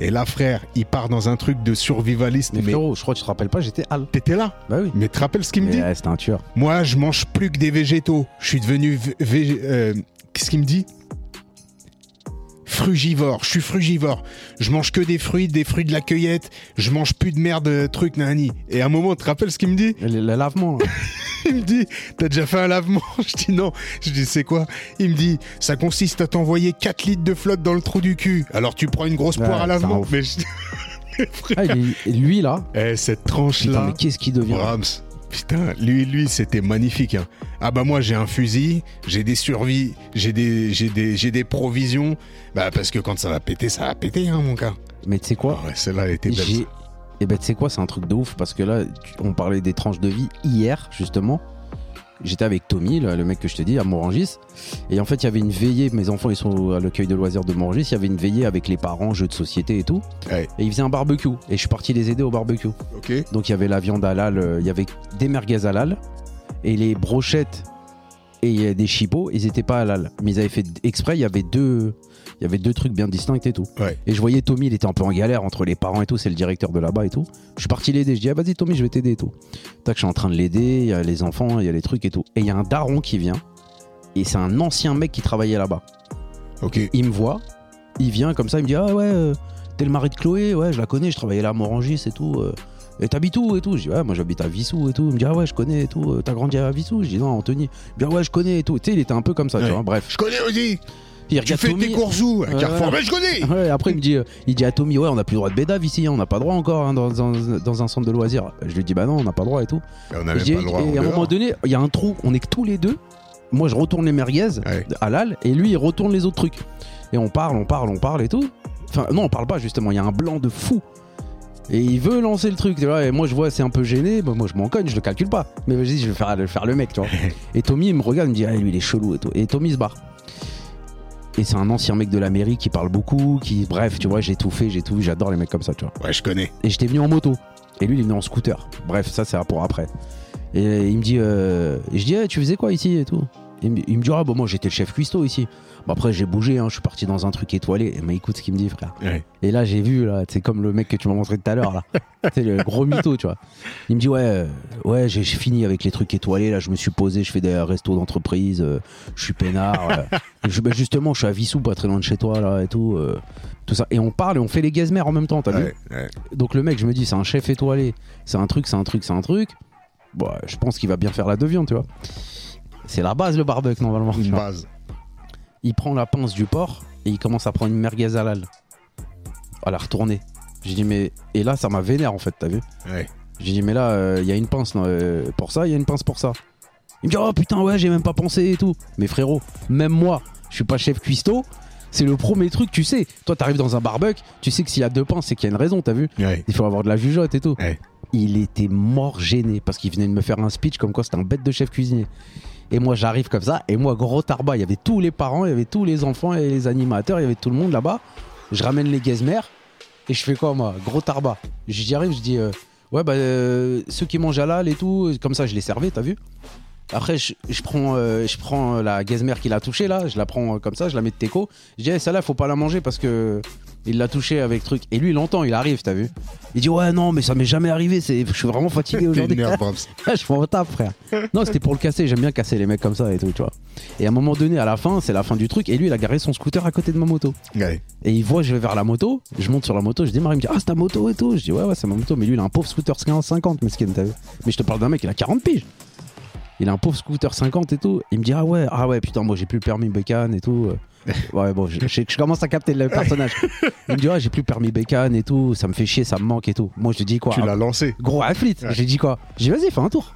Et là, frère, il part dans un truc de survivaliste. Mais Mais, frérot, je crois que tu te rappelles pas, j'étais Al. t'étais là Bah oui. Mais tu te rappelles ce qu'il me dit ouais, C'était un tueur. Moi, je mange plus que des végétaux. Je suis devenu vé- végé- euh, Qu'est-ce qu'il me dit? Frugivore. Je suis frugivore. Je mange que des fruits, des fruits de la cueillette. Je mange plus de merde, euh, truc, nani. Et à un moment, tu te rappelles ce qu'il me dit Le, le lavement. Il me dit, t'as déjà fait un lavement? Je dis non. Je dis, c'est quoi? Il me dit, ça consiste à t'envoyer 4 litres de flotte dans le trou du cul. Alors tu prends une grosse Ouais, poire à lavement. Mais je- Ah, lui, là? Eh, cette tranche-là. mais qu'est-ce qu'il devient? Putain, lui, lui, c'était magnifique. hein. Ah bah moi j'ai un fusil, j'ai des survies, j'ai des, j'ai des, j'ai des provisions. Bah parce que quand ça va péter, ça va péter, hein, mon gars. Mais tu sais quoi? Ah ouais, celle-là elle était belle. Et ben tu sais quoi, c'est un truc de ouf parce que là, on parlait des tranches de vie hier justement. J'étais avec Tommy, le, le mec que je te dis, à Morangis. Et en fait, il y avait une veillée. Mes enfants, ils sont à l'accueil de loisirs de Morangis. Il y avait une veillée avec les parents, jeux de société et tout. Et ils faisaient un barbecue. Et je suis parti les aider au barbecue. Donc il y avait la viande halal, euh, il y avait des merguez halal. Et les brochettes et il y a des chipots, ils étaient pas halal. Mais ils avaient fait exprès, il y avait deux, il y avait deux trucs bien distincts et tout. Ouais. Et je voyais Tommy, il était un peu en galère entre les parents et tout, c'est le directeur de là-bas et tout. Je suis parti l'aider, je dis ah vas-y Tommy, je vais t'aider et tout. Tac, je suis en train de l'aider, il y a les enfants, il y a les trucs et tout. Et il y a un daron qui vient, et c'est un ancien mec qui travaillait là-bas. Ok. Il me voit, il vient comme ça, il me dit Ah ouais, euh, t'es le mari de Chloé, ouais, je la connais, je travaillais là à Morangis et tout. euh, et t'habites où et tout? Je dis Ouais, moi j'habite à Vissou et tout. Il me dit Ah ouais, je connais et tout. euh, T'as grandi à Vissou? Je dis Non, Anthony. Dit Ah ouais, je connais et tout. Tu sais, il était un peu comme ça, Ouais. tu vois. Bref. Je connais aussi. Il Tu regarde fais Tommy. tes courses où À Carrefour. Mais je connais. Ouais, après il me dit, euh, il dit à Tommy ouais on n'a plus le droit de bédave ici, hein, on n'a pas le droit encore hein, dans, dans- dans un centre de loisirs. Je lui dis bah non on n'a pas le droit et tout. On Et, n'avait je dis- pas le droit. et en à un dehors. moment donné il y a un trou, on est que tous les deux. Moi je retourne les merguez Ouais. halal et lui il retourne les autres trucs. Et on parle, on parle, on parle et tout. Enfin non on parle pas justement, il y a un blanc de fou. Et il veut lancer le truc, tu vois. Et moi je vois c'est un peu gêné, bah, moi je m'en cogne, je le calcule pas. Mais je faire, je vais faire le mec, tu vois. Et Tommy il me regarde, il me dit lui il est chelou et tout. Et Tommy se barre. Et, et à un moment donné, il y a un trou, on est que tous les deux. Moi je retourne les merguez halal et lui il retourne les autres trucs. Et on parle, on parle, on parle et tout. Enfin non on parle pas justement, il y a un blanc de fou. Et il veut lancer le truc, tu vois. Et moi je vois c'est un peu gêné, moi je m'en cogne, je le calcule pas. Mais vas-y je vais faire, le- faire le mec, tu vois. Et Tommy il me regarde, il me dit ah lui il est chelou et tout. Et Tommy se barre. Et c'est un ancien mec de la mairie qui parle beaucoup, qui, bref, tu vois, j'ai tout fait, j'ai tout vu, j'adore les mecs comme ça, tu vois. Ouais, je connais. Et j'étais venu en moto. Et lui, il est venu en scooter. Bref, ça, c'est pour après. Et il me dit, euh, et je dis, Eh, tu faisais quoi ici et tout? Il me, il me dit, ah, bah, moi, j'étais le chef cuistot ici. Bon, après, j'ai bougé, hein, je suis parti dans un truc étoilé. Et mais écoute ce qu'il me dit, frère. Ouais. Et là, j'ai vu, là, c'est comme le mec que tu m'as montré tout à l'heure, là. c'est le gros mytho, tu vois. Il me dit, ouais, euh, ouais, j'ai fini avec les trucs étoilés, là, je me suis posé, je fais des restos d'entreprise, euh, je suis peinard. je, bah, justement, je suis à Vissou, pas très loin de chez toi, là, et tout. euh, tout ça. Et on parle et on fait les gazmères en même temps, t'as vu Ouais, ouais. donc le mec, je me dis, c'est un chef étoilé, c'est un truc, c'est un truc, c'est un truc. Bon, je pense qu'il va bien faire la deviande, tu vois. C'est la base le barbecue normalement. Une base. Il prend la pince du porc et il commence à prendre une merguez halal. À la retourner. J'ai dit mais et là ça m'a vénère en fait, t'as vu Ouais. J'ai dit mais là euh, il y a une pince euh, pour ça, il y a une pince pour ça. Il me dit oh putain ouais j'ai même pas pensé et tout. Mais frérot, même moi, je suis pas chef cuistot. C'est le premier truc, tu sais. Toi, t'arrives dans un barbecue, tu sais que s'il y a deux pinces, c'est qu'il y a une raison, t'as vu Ouais. il faut avoir de la jugeote et tout. Ouais. Il était mort gêné parce qu'il venait de me faire un speech comme quoi c'était un bête de chef cuisinier. Et moi j'arrive comme ça, et moi gros tarba, il y avait tous les parents, il y avait tous les enfants et les animateurs, il y avait tout le monde là-bas. Je ramène les gazmères et je fais quoi moi Gros tarba. J'y arrive, je dis euh, ouais bah euh, ceux qui mangent halal et tout, comme ça je les servais, t'as vu après, je, prends, euh, je prends la gazmère qu'il a touchée là, je la prends euh, comme ça, je la mets de teco. Je dis, Eh, celle-là, faut pas la manger parce que il l'a touchée avec truc. Et lui, il entend, il arrive, t'as vu Il dit, ouais, non, mais ça m'est jamais arrivé, c'est, je suis vraiment fatigué aujourd'hui. Je au taf, frère. Non, c'était pour le casser, j'aime bien casser les mecs comme ça et tout, tu vois. Et à un moment donné, à la fin, c'est la fin du truc, et lui, il a garé son scooter à côté de ma moto. Ouais. Et il voit, je vais vers la moto, je monte sur la moto, je démarre, il me dit, ah, c'est ta moto et tout. Je dis, ouais, ouais, c'est ma moto, mais lui, il a un pauvre scooter 50, mesquin, t'as vu Mais je te parle d'un mec, il a 40 piges. Il a un pauvre scooter 50 et tout. Il me dit, ah ouais, ah ouais, putain, moi j'ai plus le permis bécane et tout. Ouais, bon, je, je- je commence à capter le personnage. Il me dit, ouais, j'ai plus permis bécane et tout, ça me fait chier, ça me manque et tout. Moi, je lui dis quoi? Tu l'as lancé. Gros athlète. Ouais. J'ai dit quoi? J'ai dit vas-y, fais un tour.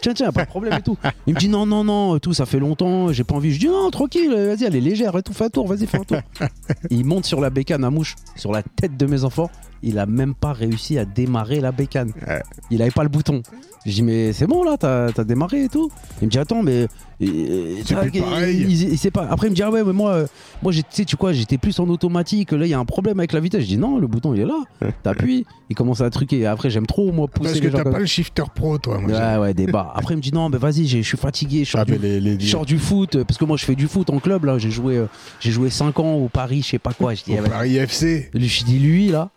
Tiens, tiens, pas de problème et tout. Il me dit non, non, non, tout, ça fait longtemps, j'ai pas envie. Je dis non, tranquille, vas-y, elle est légère et tout, fais un tour, vas-y, fais un tour. il monte sur la bécane à mouche, sur la tête de mes enfants. Il a même pas réussi à démarrer la bécane. Ouais. Il avait pas le bouton. Je dis mais c'est bon là, t'as as démarré et tout. Il me dit attends mais il- sait pas. Après il me dit ah ouais mais moi euh, moi tu sais tu quoi j'étais plus en automatique. Là il y a un problème avec la vitesse. Je dis non le bouton il est là. T'appuies. Il commence à truquer. Après j'aime trop moi pousser Parce que t'as comme pas le shifter pro, toi. Moi, Ouais, ouais, débat. Après, il me dit non, mais vas-y, je suis fatigué. Je sors, Ah, du, mais les, les, je sors du foot, euh, parce que moi, je fais du foot en club. là. J'ai joué, euh, j'ai joué 5 ans au Paris, je sais pas quoi. Je dis, au ah, bah, Paris FC. lui, je dis, lui, là,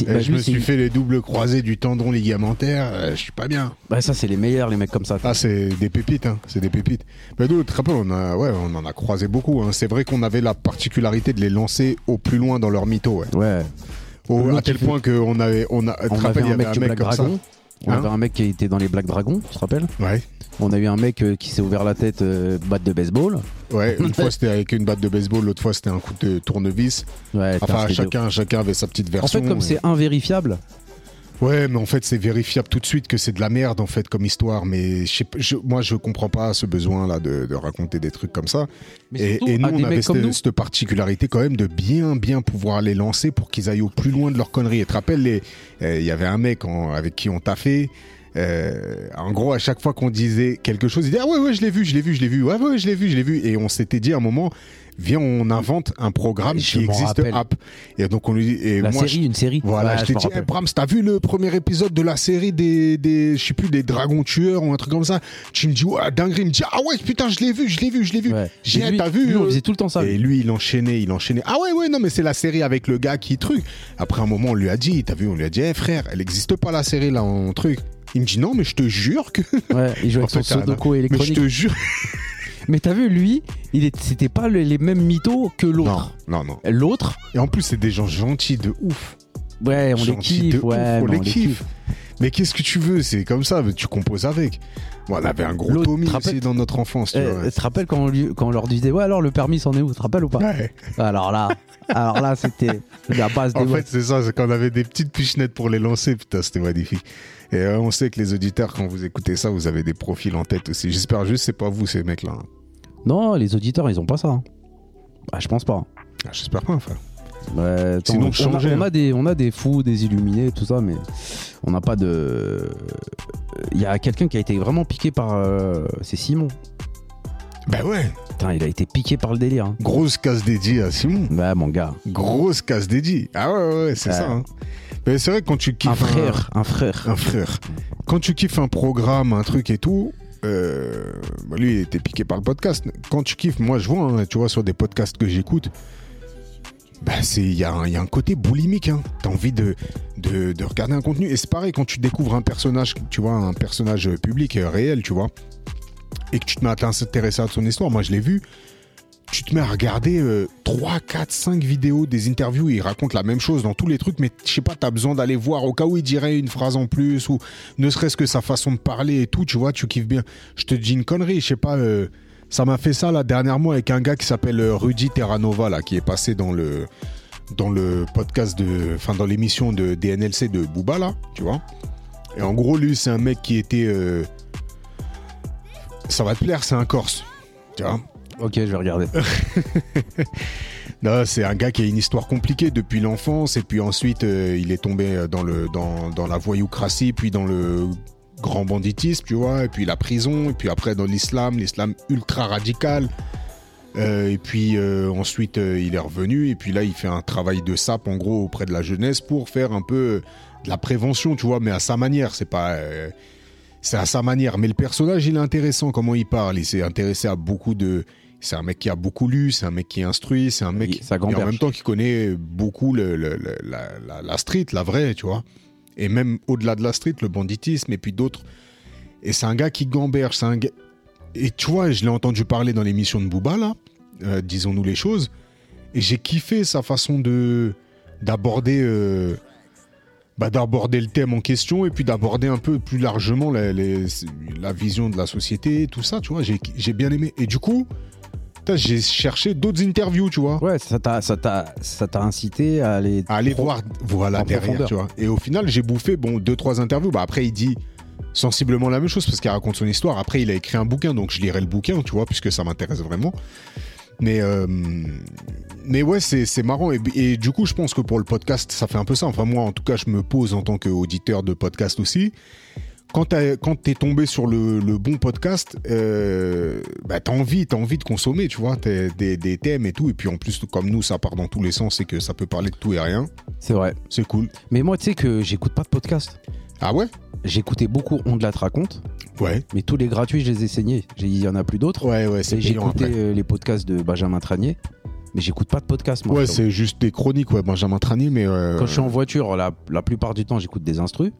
Eh, bah, je lui, me suis fait les doubles croisés du tendon ligamentaire. euh, je suis pas bien. bah, ça, c'est les meilleurs, les mecs comme ça. Ah, c'est des pépites, hein. C'est des pépites. Mais nous, te on a, ouais, on en a croisé beaucoup. Hein. C'est vrai qu'on avait la particularité de les lancer au plus loin dans leur mytho. Ouais. Ouais. Au- à tel fait- point qu'on avait, on a, On avait un mec un mec comme ça. On Hein avait un mec qui était dans les Black Dragons, tu te rappelles Ouais. On a eu un mec euh, qui s'est ouvert la tête, euh, batte de baseball. Ouais, une fois c'était avec une batte de baseball, l'autre fois c'était un coup de tournevis. Ouais, Enfin, chacun, chacun avait sa petite En version. fait, comme et- c'est invérifiable, Ouais, mais en fait, c'est vérifiable tout de suite que c'est de la merde, en fait, comme histoire. Mais je je- moi, je comprends pas ce besoin-là de, de raconter des trucs comme ça. mais Et, surtout et nous, on avait cette, nous. cette particularité quand même de bien, bien pouvoir les lancer pour qu'ils aillent au plus loin de leur connerie. Et tu te rappelles, les- euh, il y avait un mec en- avec qui on taffait. Euh, en gros, à chaque fois qu'on disait quelque chose, il disait ah ouais ouais je l'ai vu, je l'ai vu, je l'ai vu, ouais ouais je l'ai vu, je l'ai vu, et on s'était dit à un moment, viens on invente un programme Je qui existe app. Et donc on lui dit et La moi série, je- une série. voilà, Ouais, je t'ai dit, hey, Brahms, t'as vu le premier épisode de la série des, des je sais plus, des dragons tueurs ou un truc comme ça? Tu me dis, ouais, dinguerie, il me dit, ah ouais, putain, je l'ai vu, je l'ai vu, je l'ai vu. Ouais. J'ai t'as vu lui, on euh, faisait tout le temps ça. Et lui, il enchaînait, il enchaînait. Ah ouais, ouais, non, mais c'est la série avec le gars qui truc. Après un moment, on lui a dit, t'as vu, on lui a dit, eh frère, elle existe pas la série là en truc. Il me dit, non, mais je te jure que. Ouais, il joue avec son Sudoku Mais je électronique. te jure. Mais t'as vu, lui, il c'était pas le- les mêmes mythos que l'autre. non, non. L'autre, Et en plus, c'est des gens gentils de ouf. ouais, on les kiffe, ouais, on les kiffe. Mais qu'est-ce que tu veux C'est comme ça, tu composes avec. Bon, on avait un gros Tommy aussi dans notre enfance, tu Eh, vois. Te rappelles quand on, lui- quand on leur disait, ouais, alors le permis, c'en est où Tu te rappelles ou pas Ouais. Alors là, alors là, c'était la base des En fait, c'est ça, c'est qu'on avait des petites pichenettes pour les lancer. Putain, c'était magnifique. Et euh, on sait que les auditeurs, quand vous écoutez ça, vous avez des profils en tête aussi. J'espère juste que c'est pas vous, ces mecs-là. hein. Non, les auditeurs, ils ont pas ça. hein. Bah, je pense pas. Ah, J'espère pas, enfin. Ouais, attends, Sinon, on, a, changer, on hein. a des, on a des fous, des illuminés, tout ça, mais on n'a pas de. Il y a quelqu'un qui a été vraiment piqué par. euh, c'est Simon. Bah ouais, Putain, il a été piqué par le délire. hein. grosse casse dédiée à Simon. Bah, mon gars. Grosse casse dédiée. Ah ouais, ouais, ouais, c'est Ouais. ça. hein. Mais c'est vrai que quand tu kiffes Un frère, un frère. un frère. Quand tu kiffes un programme, un truc et tout, euh, bah lui, il était piqué par le podcast. Quand tu kiffes, moi, je vois, hein, tu vois, sur des podcasts que j'écoute, bah, il y, a un- côté boulimique. Hein. T'as envie de, de, de regarder un contenu. Et c'est pareil quand tu découvres un personnage, tu vois, un personnage public, euh, réel, tu vois, et que tu te mets à t'intéresser à son histoire. Moi, je l'ai vu. Tu te mets à regarder euh, 3, 4, 5 vidéos, des interviews, il raconte la même chose dans tous les trucs, mais je sais pas, t'as besoin d'aller voir au cas où il dirait une phrase en plus, ou ne serait-ce que sa façon de parler et tout, tu vois, tu kiffes bien. Je te dis une connerie, je sais pas, euh, ça m'a fait ça là dernièrement avec un gars qui s'appelle euh, Rudy Terranova, là, qui est passé dans le, dans le podcast de, enfin, dans l'émission de DNLC de Booba, là, tu vois. Et en gros, lui, c'est un mec qui était, euh, ça va te plaire, c'est un Corse, tu vois. Ok, je vais regarder. Non, c'est un gars qui a une histoire compliquée depuis l'enfance et puis ensuite euh, il est tombé dans le dans, dans la voyoucratie puis dans le grand banditisme, tu vois, et puis la prison et puis après dans l'islam, l'islam ultra radical. Euh, et puis euh, ensuite euh, il est revenu et puis là il fait un travail de sape en gros auprès de la jeunesse pour faire un peu de la prévention, tu vois, mais à sa manière, c'est pas euh, c'est à sa manière, mais le personnage il est intéressant comment il parle, il s'est intéressé à beaucoup de c'est un mec qui a beaucoup lu, c'est un mec qui est instruit, c'est un mec et en même temps qui connaît beaucoup le, le- le- la, la- la street, la vraie, tu vois. Et même au-delà de la street, le banditisme et puis d'autres. Et c'est un gars qui gamberge, c'est un gars... Et tu vois, je l'ai entendu parler dans l'émission de Booba, là, euh, disons-nous les choses, et j'ai kiffé sa façon de d'aborder euh, bah, d'aborder le thème en question et puis d'aborder un peu plus largement la, les- la vision de la société, tout ça, tu vois, j'ai j'ai bien aimé. Et du coup, j'ai cherché d'autres interviews, tu vois. Ouais, ça t'a, ça t'a, ça t'a incité à aller. à aller voir voilà derrière tu vois. Et au final j'ai bouffé bon deux trois interviews. Bah après il dit sensiblement la même chose parce qu'il raconte son histoire. Après il a écrit un bouquin donc je lirai le bouquin tu vois puisque ça m'intéresse vraiment. Mais euh, mais ouais c'est c'est marrant. Et, et du coup je pense que pour le podcast ça fait un peu ça. Enfin moi en tout cas je me pose en tant qu'auditeur de podcast aussi quand t'es tombé sur le, le bon podcast, euh, bah t'as envie, t'as envie de consommer, tu vois, des, des thèmes et tout. Et puis en plus, comme nous, ça part dans tous les sens et que ça peut parler de tout et rien. C'est vrai. C'est cool. Mais moi, tu sais que j'écoute pas de podcast. Ah ouais? J'écoutais beaucoup On de la te raconte, Ouais. mais tous les gratuits, je les ai saignés. J'ai- Il y en a plus d'autres. Ouais, ouais, c'est après. euh, les podcasts de Benjamin Tranier, mais j'écoute pas de podcast. Moi, Ouais, c'est juste des chroniques, ouais, Benjamin Tranier, mais. Euh, Quand je suis en voiture, la, la plupart du temps, j'écoute des instrus.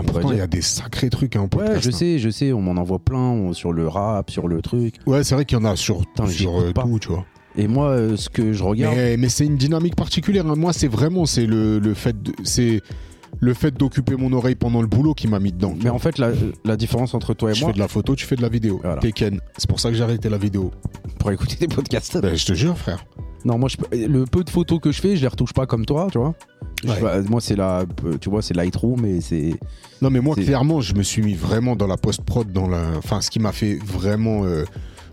Putain, pourtant, il y a des sacrés trucs, hein, en Ouais, podcast. je hein. sais, je sais, on m'en envoie plein on- sur le rap, sur le truc. Ouais, c'est vrai qu'il y en a sur, Putain, euh, tout, tu vois. Et moi, euh, ce que je regarde, Mais, mais c'est une dynamique particulière. hein. Moi, c'est vraiment c'est le, le fait c'est le fait d'occuper mon oreille pendant le boulot qui m'a mis dedans. mais en fait, la, la différence entre toi et je moi, fais de la photo, tu fais de la vidéo. Voilà. Tekken. C'est pour ça que j'ai arrêté la vidéo. pour écouter des podcasts, Ben, je te jure, frère. Non, moi, je, le peu de photos que je fais, je les retouche pas comme toi, tu vois. Ouais. moi, c'est la, tu vois, c'est Lightroom, et c'est, Non, mais moi, clairement, je me suis mis vraiment dans la post-prod, dans la. Enfin, ce qui m'a fait vraiment euh,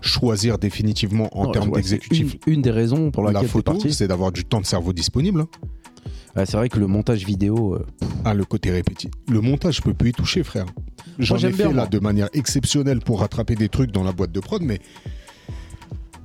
choisir définitivement en Non, termes ouais, d'exécutif Une, une des raisons pour la laquelle t'es photo, c'est d'avoir du temps de cerveau disponible. hein. C'est vrai que le montage vidéo, euh, Ah, le côté répétitif. Le montage, je peux plus y toucher, frère. J'en ai fait bien, là moi. de manière exceptionnelle pour rattraper des trucs dans la boîte de prod, mais.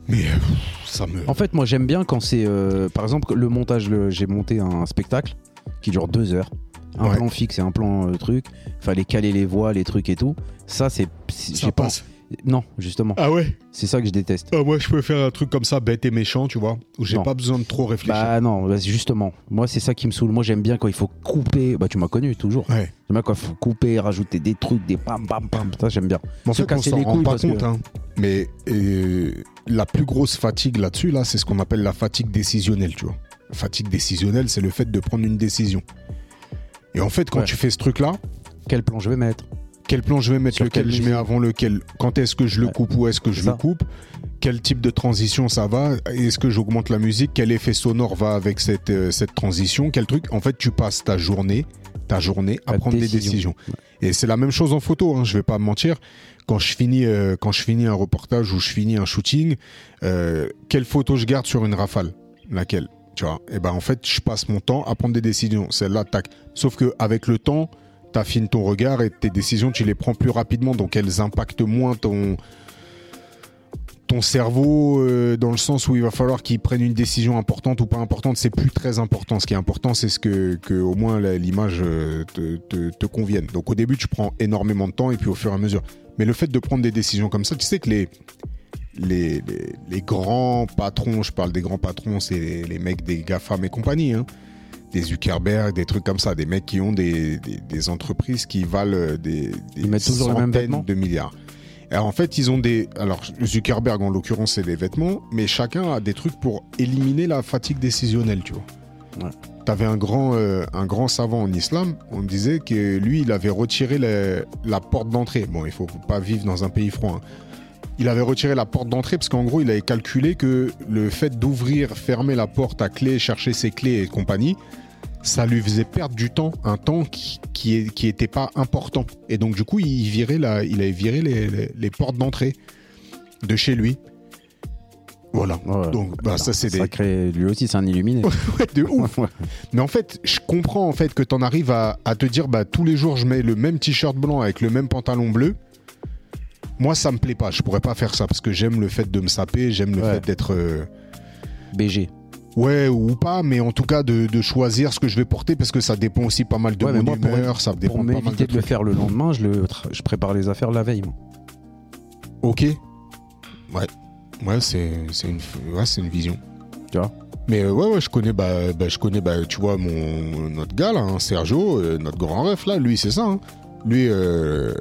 Mais euh, ça me. En fait, moi, j'aime bien quand c'est. euh, par exemple, le montage, le- j'ai monté un spectacle qui dure deux heures. Un Ouais. plan fixe et un plan euh, truc. Fallait caler les voix, les trucs et tout. Ça, c'est. c'est- Ça j'ai pas- passe. Non, justement. Ah ouais? C'est ça que je déteste. Ah, Moi, je peux faire un truc comme ça, bête et méchant, tu vois, où j'ai Non. pas besoin de trop réfléchir. Bah non, bah, justement. Moi, c'est ça qui me saoule. Moi, j'aime bien quand il faut couper. Bah, tu m'as connu toujours. Ouais. J'aime bien quand il faut couper, rajouter des trucs, des pam pam pam. Ça, j'aime bien. Mais en Se fait, on casser s'en les rend couilles pas parce que- compte. hein. Mais euh, la plus grosse fatigue là-dessus, là, c'est ce qu'on appelle la fatigue décisionnelle, tu vois. La fatigue décisionnelle, c'est le fait de prendre une décision. Et en fait, quand Ouais. tu fais ce truc-là, Quel plan je vais mettre? Quel plan je vais mettre, Sur lequel je mets avant lequel, quand est-ce que je le coupe ou est-ce que je le coupe, quel type de transition ça va, est-ce que j'augmente la musique, quel effet sonore va avec cette, euh, cette transition, quel truc. En fait, tu passes ta journée, ta journée à prendre des décision. décisions. Et c'est la même chose en photo, hein, je vais pas me mentir. Quand je finis, euh, quand je finis un reportage ou je finis un shooting, euh, quelle photo je garde sur une rafale? Laquelle? Tu vois? Et ben en fait, je passe mon temps à prendre des décisions. Celle-là, tac. Sauf que avec le temps, t'affines ton regard et tes décisions, tu les prends plus rapidement, donc elles impactent moins ton ton cerveau euh, dans le sens où il va falloir qu'il prenne une décision importante ou pas importante, c'est plus très important. Ce qui est important, c'est ce que, que au moins l'image euh, te, te, convienne. Donc au début, tu prends énormément de temps et puis au fur et à mesure. Mais le fait de prendre des décisions comme ça, tu sais que les les, les, grands patrons, je parle des grands patrons, c'est les, les mecs des GAFAM et compagnie, hein, des Zuckerberg, des trucs comme ça, des mecs qui ont des, des, des entreprises qui valent des, des mêmes centaines vêtements de milliards. Alors en fait, ils ont des. Alors Zuckerberg en l'occurrence, c'est les vêtements, mais chacun a des trucs pour éliminer la fatigue décisionnelle, tu vois. Ouais. T'avais un grand, euh, un grand savant en islam, on disait que lui, il avait retiré la, la porte d'entrée. Bon, il faut pas vivre dans un pays froid. hein. Il avait retiré la porte d'entrée parce qu'en gros, il avait calculé que le fait d'ouvrir, fermer la porte à clé, chercher ses clés et compagnie, ça lui faisait perdre du temps, un temps qui, qui, est- qui était pas important. Et donc, du coup, il, virait la, il avait viré les, les- les portes d'entrée de chez lui. Voilà. Ouais, Donc, bah, voilà. ça, c'est des. Sacré- lui aussi, c'est un illuminé. Ouais, de ouf. Ouais. Mais en fait, je comprends en fait que t'en arrives à, à te dire, bah tous les jours je mets le même t-shirt blanc avec le même pantalon bleu. Moi, ça me plaît pas. Je pourrais pas faire ça parce que j'aime le fait de me saper, j'aime le Ouais. fait d'être euh, BG. ouais ou pas, mais en tout cas de, de choisir ce que je vais porter parce que ça dépend aussi pas mal de Ouais, mais mon moi, pour- humeur, ça dépend Pour pas mal de m'éviter de, le trucs. faire le lendemain, je, le tra- je prépare les affaires la veille. moi. Ok. Ouais. Ouais, c'est c'est une ouais, c'est une vision. Tu vois? Mais euh, ouais, ouais, je connais, bah, bah, je connais, bah, tu vois, mon notre gars là, hein, Sergio, euh, notre grand ref là, lui c'est ça. hein. Lui, euh,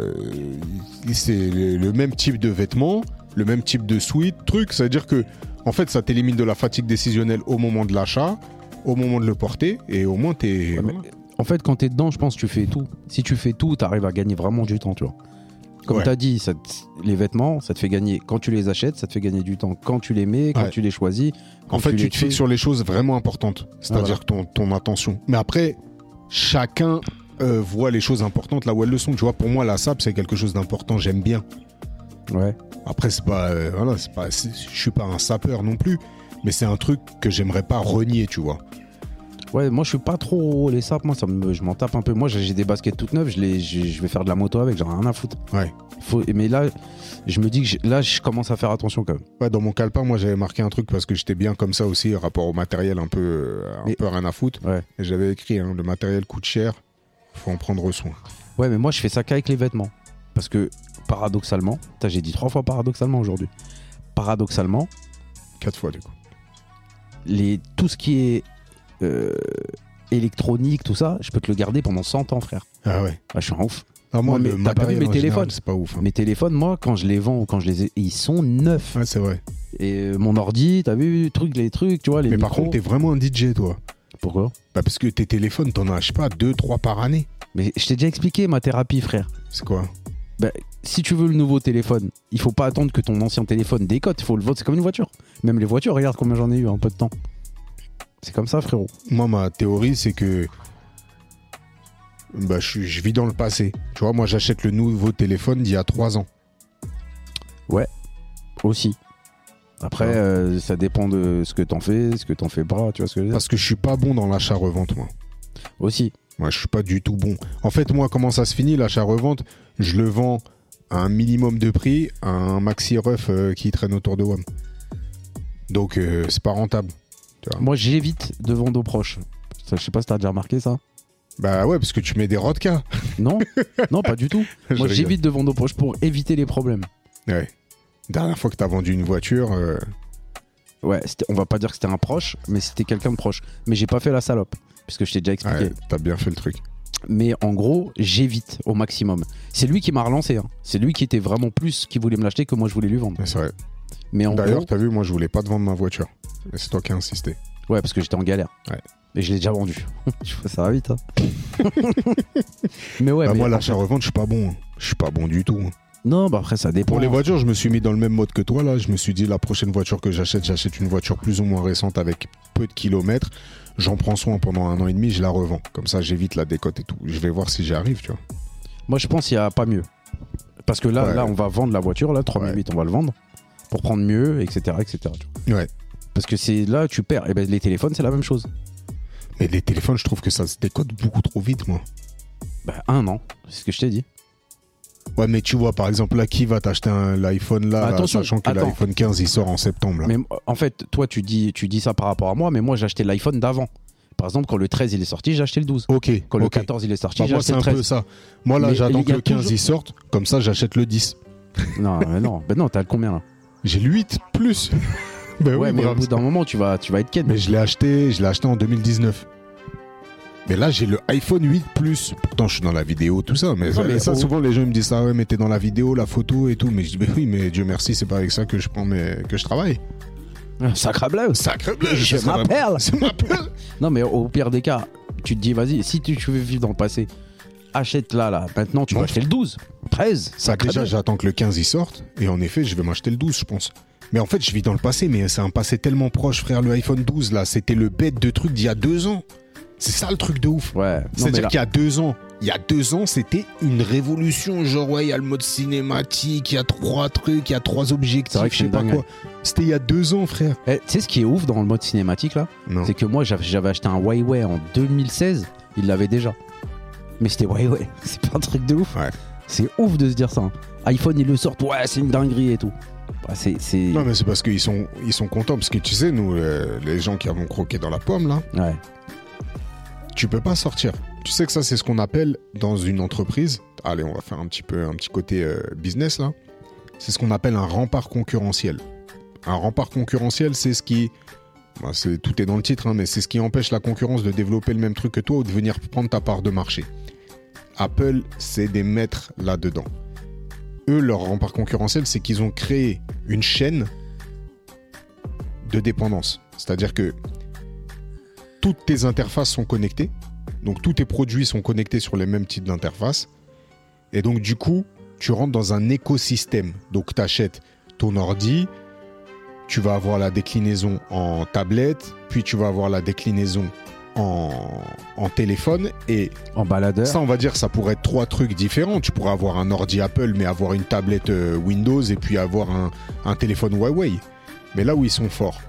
c'est le, le même type de vêtements, le même type de suite, truc. Ça veut dire que, en fait, ça t'élimine de la fatigue décisionnelle au moment de l'achat, au moment de le porter, et au moins t'es. Ouais, En fait, quand t'es dedans, je pense que tu fais tout. Si tu fais tout, t'arrives à gagner vraiment du temps, tu vois. Comme Ouais. t'as dit, ça te- les vêtements, ça te fait gagner. Quand tu les achètes, ça te fait gagner du temps. Quand tu les mets, quand Ouais. tu les choisis. Quand En fait, tu, te fixes sur les choses vraiment importantes, c'est-à-dire Ah, ton, ton attention. Mais après, chacun euh, voit les choses importantes là où elles le sont. Tu vois, pour moi, la SAP, c'est quelque chose d'important, j'aime bien. Ouais. Après, c'est pas, euh, voilà, c'est pas, c'est- je suis pas un sapeur non plus, mais c'est un truc que j'aimerais pas renier, tu vois. Ouais, moi je suis pas trop les sapes, moi ça me, je m'en tape un peu. Moi j'ai des baskets toutes neuves, je, les, je, je vais faire de la moto avec, j'en ai rien à foutre. Ouais. Faut, mais là, je me dis que j'ai- là je commence à faire attention quand même. Ouais, dans mon calepin, moi, j'avais marqué un truc parce que j'étais bien comme ça aussi, rapport au matériel, un peu, euh, un Mais- peu rien à foutre. Ouais. Et j'avais écrit, hein, le matériel coûte cher, faut en prendre soin. Ouais, mais moi je fais ça qu'avec les vêtements. Parce que paradoxalement, j'ai dit trois fois paradoxalement aujourd'hui. Paradoxalement, Quatre fois, du coup. les, tout ce qui est euh, électronique, tout ça, je peux te le garder pendant 100 ans, frère. Ah ouais. Ah, je suis un ouf. Ah, moi, t'as pas vu mes en téléphones C'est pas ouf. hein. Mes téléphones, moi, quand je les vends ou quand je les ai, ils sont neufs. Ouais, c'est vrai. Et euh, mon ordi, t'as vu, trucs, les trucs, tu vois, les Mais par contre, t'es vraiment un DJ, toi. Pourquoi Bah, parce que tes téléphones, t'en as, je sais pas, deux, trois par année. Mais je t'ai déjà expliqué ma thérapie, frère. C'est quoi Si tu veux le nouveau téléphone, il faut pas attendre que ton ancien téléphone décote. Il faut le vote. C'est comme une voiture. Même les voitures, regarde combien j'en ai eu en peu de temps. C'est comme ça, frérot. Moi, ma théorie, c'est que bah, je, je vis dans le passé. Tu vois, moi, j'achète le nouveau téléphone d'il y a trois ans. Aussi. Après, Ouais. euh, ça dépend de ce que t'en fais, ce que t'en fais pas. Tu vois ce que je veux dire Parce que je suis pas bon dans l'achat-revente, moi. Aussi. Moi, je suis pas du tout bon. En fait, moi, comment ça se finit, l'achat-revente? Je le vends à un minimum de prix à un maxi ref euh, qui traîne autour de WAM. Donc, euh, c'est pas rentable. Moi, j'évite de vendre aux proches. Ça, je sais pas si t'as déjà remarqué ça. Bah ouais, parce que tu mets des rodkas. Non, non, pas du tout. Moi, j'évite de vendre aux proches pour éviter les problèmes. Ouais. Dernière fois que t'as vendu une voiture, euh, Ouais, c'était- on va pas dire que c'était un proche, mais c'était quelqu'un de proche. Mais j'ai pas fait la salope, puisque je t'ai déjà expliqué. ouais, t'as bien fait le truc. Mais en gros, j'évite au maximum. C'est lui qui m'a relancé. hein. C'est lui qui était vraiment plus qui voulait me l'acheter que moi je voulais lui vendre. Ouais, C'est vrai. Mais en D'ailleurs, gros, t'as vu, moi, je voulais pas te vendre ma voiture. C'est toi qui as insisté. ouais, parce que j'étais en galère. Ouais. Et je l'ai déjà vendu. Vois, ça va vite. hein. mais ouais, Bah, mais moi, en l'achat-revente, je suis pas bon. hein. Je suis pas bon du tout. hein. Non, bah après ça dépend. Pour les voitures, je me suis mis dans le même mode que toi là. Je me suis dit la prochaine voiture que j'achète, j'achète une voiture plus ou moins récente avec peu de kilomètres. J'en prends soin pendant un an et demi, je la revends. Comme ça, j'évite la décote et tout. Je vais voir si j'y arrive, tu vois. Moi, je pense qu'il y a pas mieux. Parce que là, Ouais. là, on va vendre la voiture. Là, 3008, on va le vendre pour prendre mieux, etc., etc. tu vois. Ouais. Parce que c'est là, tu perds. Et ben les téléphones, c'est la même chose. Mais les téléphones, je trouve que ça se décode beaucoup trop vite, moi. Bah un an, c'est ce que je t'ai dit. Ouais, mais tu vois, par exemple, là, qui va t'acheter un- l'iPhone là, Attention, sachant que l'iPhone 15 il sort en septembre là. Mais en fait, toi, tu dis, tu dis ça par rapport à moi, mais moi, j'ai acheté l'iPhone d'avant. Par exemple, quand le 13 il est sorti, j'ai acheté le 12. Ok. Quand le ok. 14 il est sorti, Bah, j'ai moi, acheté c'est le un 13. peu ça. Moi, là, j'attends que le 15 toujours- il sorte. Comme ça, j'achète le 10. Non, mais non, ben non, t'as le combien là? J'ai le 8 plus. ben Ouais, oui, mais bravo. au bout d'un moment, tu vas, tu vas être ken. Mais je l'ai acheté, je l'ai acheté en 2019. Mais là, j'ai le iPhone 8 Plus. Pourtant, je suis dans la vidéo, tout ça. Mais, Non, ça, mais souvent, les gens me disent ça, ouais, mais t'es dans la vidéo, la photo et tout. Mais je dis, mais oui, mais Dieu merci, c'est pas avec ça que je prends mes... que je travaille. Sacre bleu. Sacré bleu, Je m'appelle. Je m'appelle. Non, mais au pire des cas, tu te dis, vas-y, si tu, veux vivre dans le passé, achète là, là. Maintenant, tu vas acheter le 12, 13. Sacre Déjà, bleu. j'attends que le 15 il sorte. Et en effet, je vais m'acheter le 12, je pense. Mais en fait, je vis dans le passé, mais c'est un passé tellement proche, frère. Le iPhone 12, là, c'était le bête de truc d'il y a deux ans. C'est ça le truc de ouf. Ouais, C'est-à-dire là, qu'il y a deux ans, il y a deux ans, c'était une révolution. Genre, ouais, il y a le mode cinématique, il y a trois trucs, il y a trois objectifs, vrai que je sais pas dingue. quoi. C'était il y a deux ans, frère. eh, tu sais ce qui est ouf dans le mode cinématique là? C'est que moi, j'avais acheté un Huawei en 2016, il l'avait déjà. Mais c'était Huawei, c'est pas un truc de ouf. Ouais. C'est ouf de se dire ça. hein. iPhone, ils le sortent, ouais, c'est une dinguerie et tout. Bah, c'est. c'est- Non, mais c'est parce qu'ils sont, ils sont contents. Parce que tu sais, nous, euh, les gens qui avons croqué dans la pomme, là, Ouais. Tu peux pas sortir. Tu sais que ça, c'est ce qu'on appelle dans une entreprise. Allez, on va faire un petit peu un petit côté euh, business là. C'est ce qu'on appelle un rempart concurrentiel. Un rempart concurrentiel, c'est ce qui, bah, tout est dans le titre, hein, mais c'est ce qui empêche la concurrence de développer le même truc que toi ou de venir prendre ta part de marché. Apple, c'est des maîtres là-dedans. Eux, leur rempart concurrentiel, c'est qu'ils ont créé une chaîne de dépendance. C'est-à-dire que toutes tes interfaces sont connectées. Donc tous tes produits sont connectés sur les mêmes types d'interfaces. Et donc du coup, tu rentres dans un écosystème. Donc tu achètes ton ordi, tu vas avoir la déclinaison en tablette, puis tu vas avoir la déclinaison en, en téléphone. Et En baladeur. ça, on va dire, ça pourrait être trois trucs différents. Tu pourrais avoir un ordi Apple, mais avoir une tablette euh, Windows et puis avoir un, un téléphone Huawei. Mais là où ils sont forts,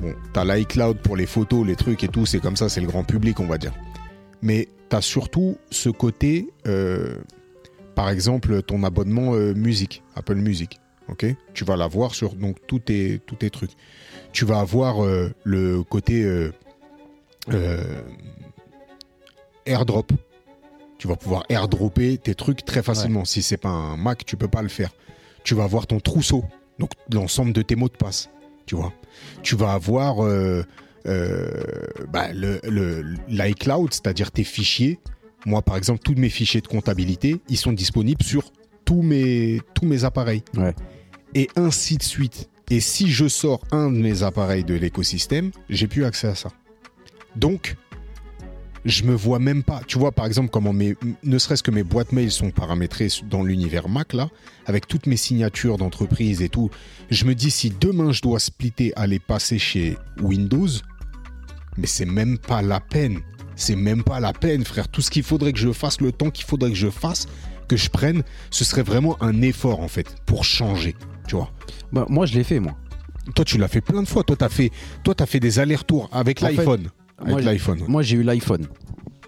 bon, t'as l'iCloud pour les photos, les trucs et tout, c'est comme ça, c'est le grand public, on va dire. Mais t'as surtout ce côté, euh, par exemple, ton abonnement euh, musique, Apple Music. Ok, tu vas l'avoir sur donc tous tes tous tes trucs. Tu vas avoir euh, le côté airdrop. Tu vas pouvoir airdropper tes trucs très facilement. Si c'est pas un Mac, tu peux pas le faire. Tu vas avoir ton trousseau, donc l'ensemble de tes mots de passe. Tu vois. Tu vas avoir euh, euh, bah, le l'iCloud, c'est-à-dire tes fichiers. Moi, par exemple, tous mes fichiers de comptabilité, ils sont disponibles sur tous mes tous mes appareils. Ouais. Et ainsi de suite. Et si je sors un de mes appareils de l'écosystème, j'ai plus accès à ça. Donc, je me vois même pas. Tu vois, par exemple, comment mes, ne serait-ce que mes boîtes mail sont paramétrées dans l'univers Mac, là, avec toutes mes signatures d'entreprise et tout. Je me dis, si demain je dois splitter, aller passer chez Windows, mais c'est même pas la peine. C'est même pas la peine, frère. Tout ce qu'il faudrait que je fasse, le temps qu'il faudrait que je fasse, que je prenne, ce serait vraiment un effort, en fait, pour changer. Tu vois. Bah, moi, je l'ai fait, moi. Toi, tu l'as fait plein de fois. Toi, t'as fait, toi, t'as fait des allers-retours avec l'iPhone. Avec moi, l'iPhone. Moi, j'ai eu l'iPhone.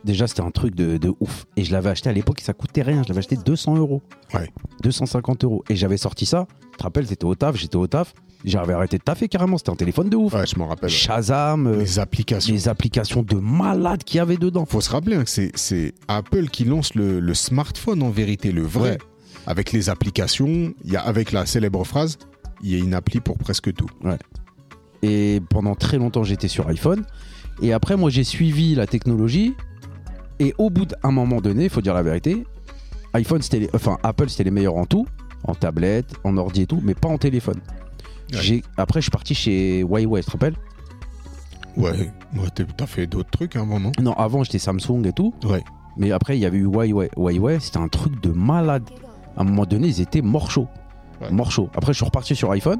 Déjà, c'était un truc de, de ouf. Et je l'avais acheté à l'époque, ça coûtait rien. Je l'avais acheté 200 euros. Ouais. 250 euros. Et j'avais sorti ça. Tu te rappelles, c'était au taf, j'étais au taf. J'avais arrêté de taffer carrément. C'était un téléphone de ouf. Ouais, je m'en rappelle. ouais. Shazam, euh, Les applications. les applications de malades qu'il y avait dedans. Faut se rappeler hein, que c'est, c'est Apple qui lance le, le smartphone en vérité, le vrai. Ouais. Avec les applications, y a avec la célèbre phrase, il y a une appli pour presque tout. Et pendant très longtemps, j'étais sur iPhone. Et après, moi, j'ai suivi la technologie. Et au bout d'un moment donné, il faut dire la vérité, iPhone, c'était les- enfin, Apple, c'était les meilleurs en tout, en tablette, en ordi et tout, mais pas en téléphone. Ouais. J'ai- Après, je suis parti chez Huawei, tu te rappelles? Ouais, ouais t'as fait d'autres trucs avant, non Non, avant, j'étais Samsung et tout. Ouais. Mais après, il y avait eu Huawei. Huawei, c'était un truc de malade. À un moment donné, ils étaient morts chauds. Ouais. Morts chauds. Après, je suis reparti sur iPhone.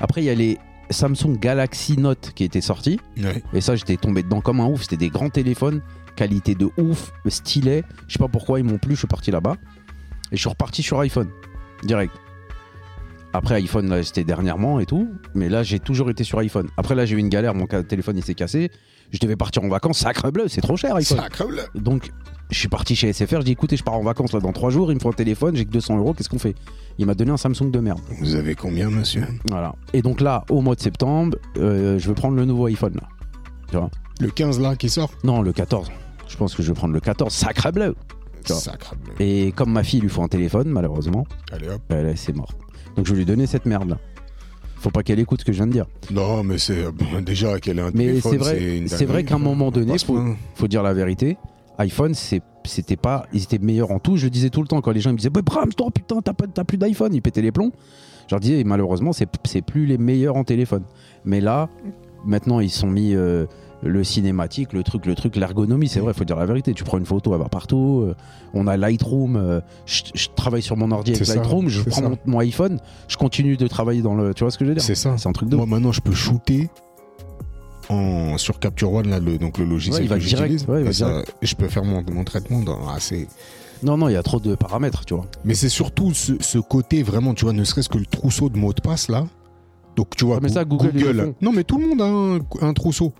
Après, il y a les Samsung Galaxy Note qui étaient sortis. Ouais. Et ça, j'étais tombé dedans comme un ouf. C'était des grands téléphones, qualité de ouf, stylet. Je sais pas pourquoi ils m'ont plu, je suis parti là-bas. Et je suis reparti sur iPhone, direct. Après, iPhone, là, c'était dernièrement et tout. Mais là, j'ai toujours été sur iPhone. Après, là, j'ai eu une galère, mon téléphone, il s'est cassé. Je devais partir en vacances, sacre bleu, c'est trop cher, iPhone. Sacre bleu. Donc, Je suis parti chez SFR, je dis écoutez, je pars en vacances là dans 3 jours, il me faut un téléphone, j'ai que 200 euros, qu'est-ce qu'on fait? Il m'a donné un Samsung de merde. Vous avez combien, monsieur? Voilà. Et donc là, au mois de septembre, euh, je veux prendre le nouveau iPhone là. Tu vois? Le 15 là qui sort? Non, le 14. Je pense que je vais prendre le 14. Sacré bleu. Sacre bleu. Et comme ma fille lui faut un téléphone, malheureusement, Allez hop. bah, là, c'est mort. Donc je vais lui donner cette merde là. Faut pas qu'elle écoute ce que je viens de dire. Non, mais c'est bon, déjà qu'elle a un Mais téléphone, c'est vrai, c'est vrai qu'à un moment donné, faut, faut dire la vérité. iPhone, c'est c'était pas, ils étaient meilleurs en tout. Je le disais tout le temps quand les gens ils me disaient, bah, Bram, toi putain, t'as plus d'iPhone, ils pétaient les plombs. Je leur disais, malheureusement, c'est plus les meilleurs en téléphone. Mais là, maintenant, ils sont mis euh, le cinématique, le truc, le truc, l'ergonomie. C'est vrai, faut dire la vérité. Tu prends une photo, elle va partout. euh, on a Lightroom. euh, je, je travaille sur mon ordi avec ça, Lightroom. Je prends mon, mon iPhone. Je continue de travailler dans le. Tu vois ce que je veux dire? C'est ça. C'est un truc de. Moi maintenant, je peux shooter en sur Capture One là, le, donc le logiciel Ouais, il va que direct, j'utilise. ouais, il va et ça- je peux faire mon, mon traitement dans assez. Non, non, il y a trop de paramètres, tu vois. Mais c'est surtout ce, ce côté vraiment, tu vois, ne serait-ce que le trousseau de mots de passe là. Donc tu vois, Ah, mais ça, Google, ils le font. Non, mais tout le monde a un, un trousseau.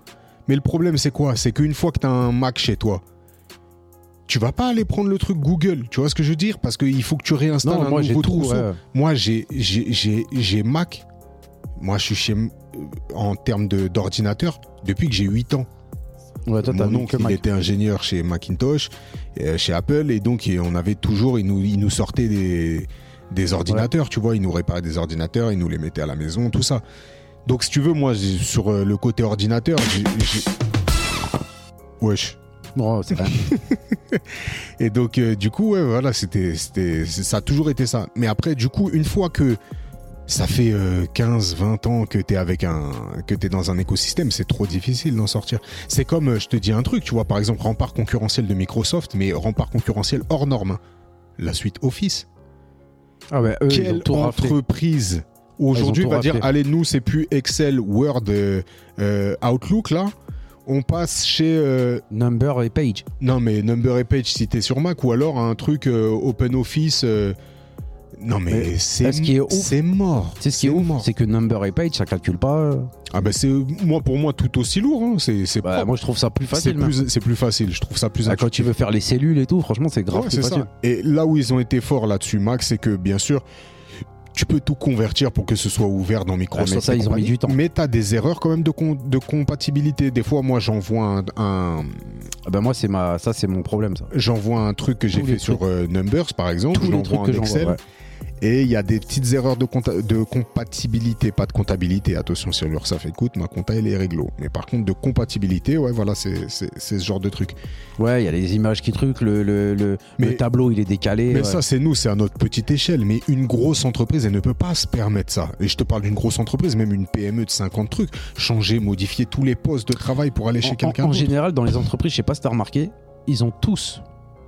Mais le problème, c'est quoi? C'est qu'une fois que tu as un Mac chez toi, tu vas pas aller prendre le truc Google. Tu vois ce que je veux dire? Parce qu'il faut que tu réinstalles Non, un moi j'ai nouveau tout. trousseau. ouais. Moi, j'ai- j'ai j'ai- j'ai Mac. Moi, je suis chez en termes de- d'ordinateur depuis que j'ai 8 ans. Ouais, toi, Mon oncle, il était ingénieur chez Macintosh, euh, chez Apple, et donc on avait toujours, il nous, il nous sortait des, des ordinateurs, tu vois, il nous réparait des ordinateurs, il nous les mettait à la maison, tout ça. Donc si tu veux, moi, sur euh, le côté ordinateur, j'ai... Wesh. Oh, c'est rien. Et donc, euh, du coup, ouais, voilà, c'était, ça a toujours été ça. Mais après, du coup, une fois que ça fait euh, 15, 20 ans que t'es avec un, que t'es dans un écosystème, c'est trop difficile d'en sortir. C'est comme, euh, je te dis un truc, tu vois, par exemple, rempart concurrentiel de Microsoft, mais rempart concurrentiel hors norme. La suite Office. Ah ouais, eux, Quelle entreprise aujourd'hui va dire, allez, nous, c'est plus Excel, Word, euh, euh, Outlook, là. On passe chez, euh, Number et page. non, mais Number et Page si t'es sur Mac ou alors un truc euh, Open Office. euh, Non, mais, Mais c'est ce qui est ouf- c'est mort. C'est ce qui est ouf, c'est que Number et page, ça calcule pas. euh. Ah bah c'est moi pour moi tout aussi lourd. hein. C'est c'est Bah, moi, je trouve ça plus c'est facile. même. plus c'est plus facile. Je trouve ça plus Ah, quand tu veux faire les cellules et tout, franchement, c'est grave Ouais, c'est ça. Et là où ils ont été forts là-dessus, Max, c'est que bien sûr. Tu peux tout convertir pour que ce soit ouvert dans Microsoft. Ah, mais ça, ils ont mis du temps. Mais t'as des erreurs quand même de, com- de compatibilité. Des fois, moi, j'envoie un, un- Ah bah moi, c'est ma, ça, c'est mon problème, j'envoie un truc que j'ai fait sur euh, Numbers, par exemple. Tous les trucs en que j'envoie. Excel. ouais. Et il y a des petites erreurs de, compatibilité, pas de comptabilité. Attention, si l'URSSAF écoute, ma compta, elle est réglo. Mais par contre, de compatibilité, ouais, voilà, c'est ce genre de truc. Ouais, il y a les images qui truquent, le, le, le, Mais- le tableau, il est décalé. Mais ouais. ça, c'est nous, c'est à notre petite échelle. Mais une grosse entreprise, elle ne peut pas se permettre ça. Et je te parle d'une grosse entreprise, même une PME de 50 trucs. Changer, modifier tous les postes de travail pour aller chez quelqu'un en, en général, dans les entreprises, je sais pas si t'as remarqué, ils ont tous,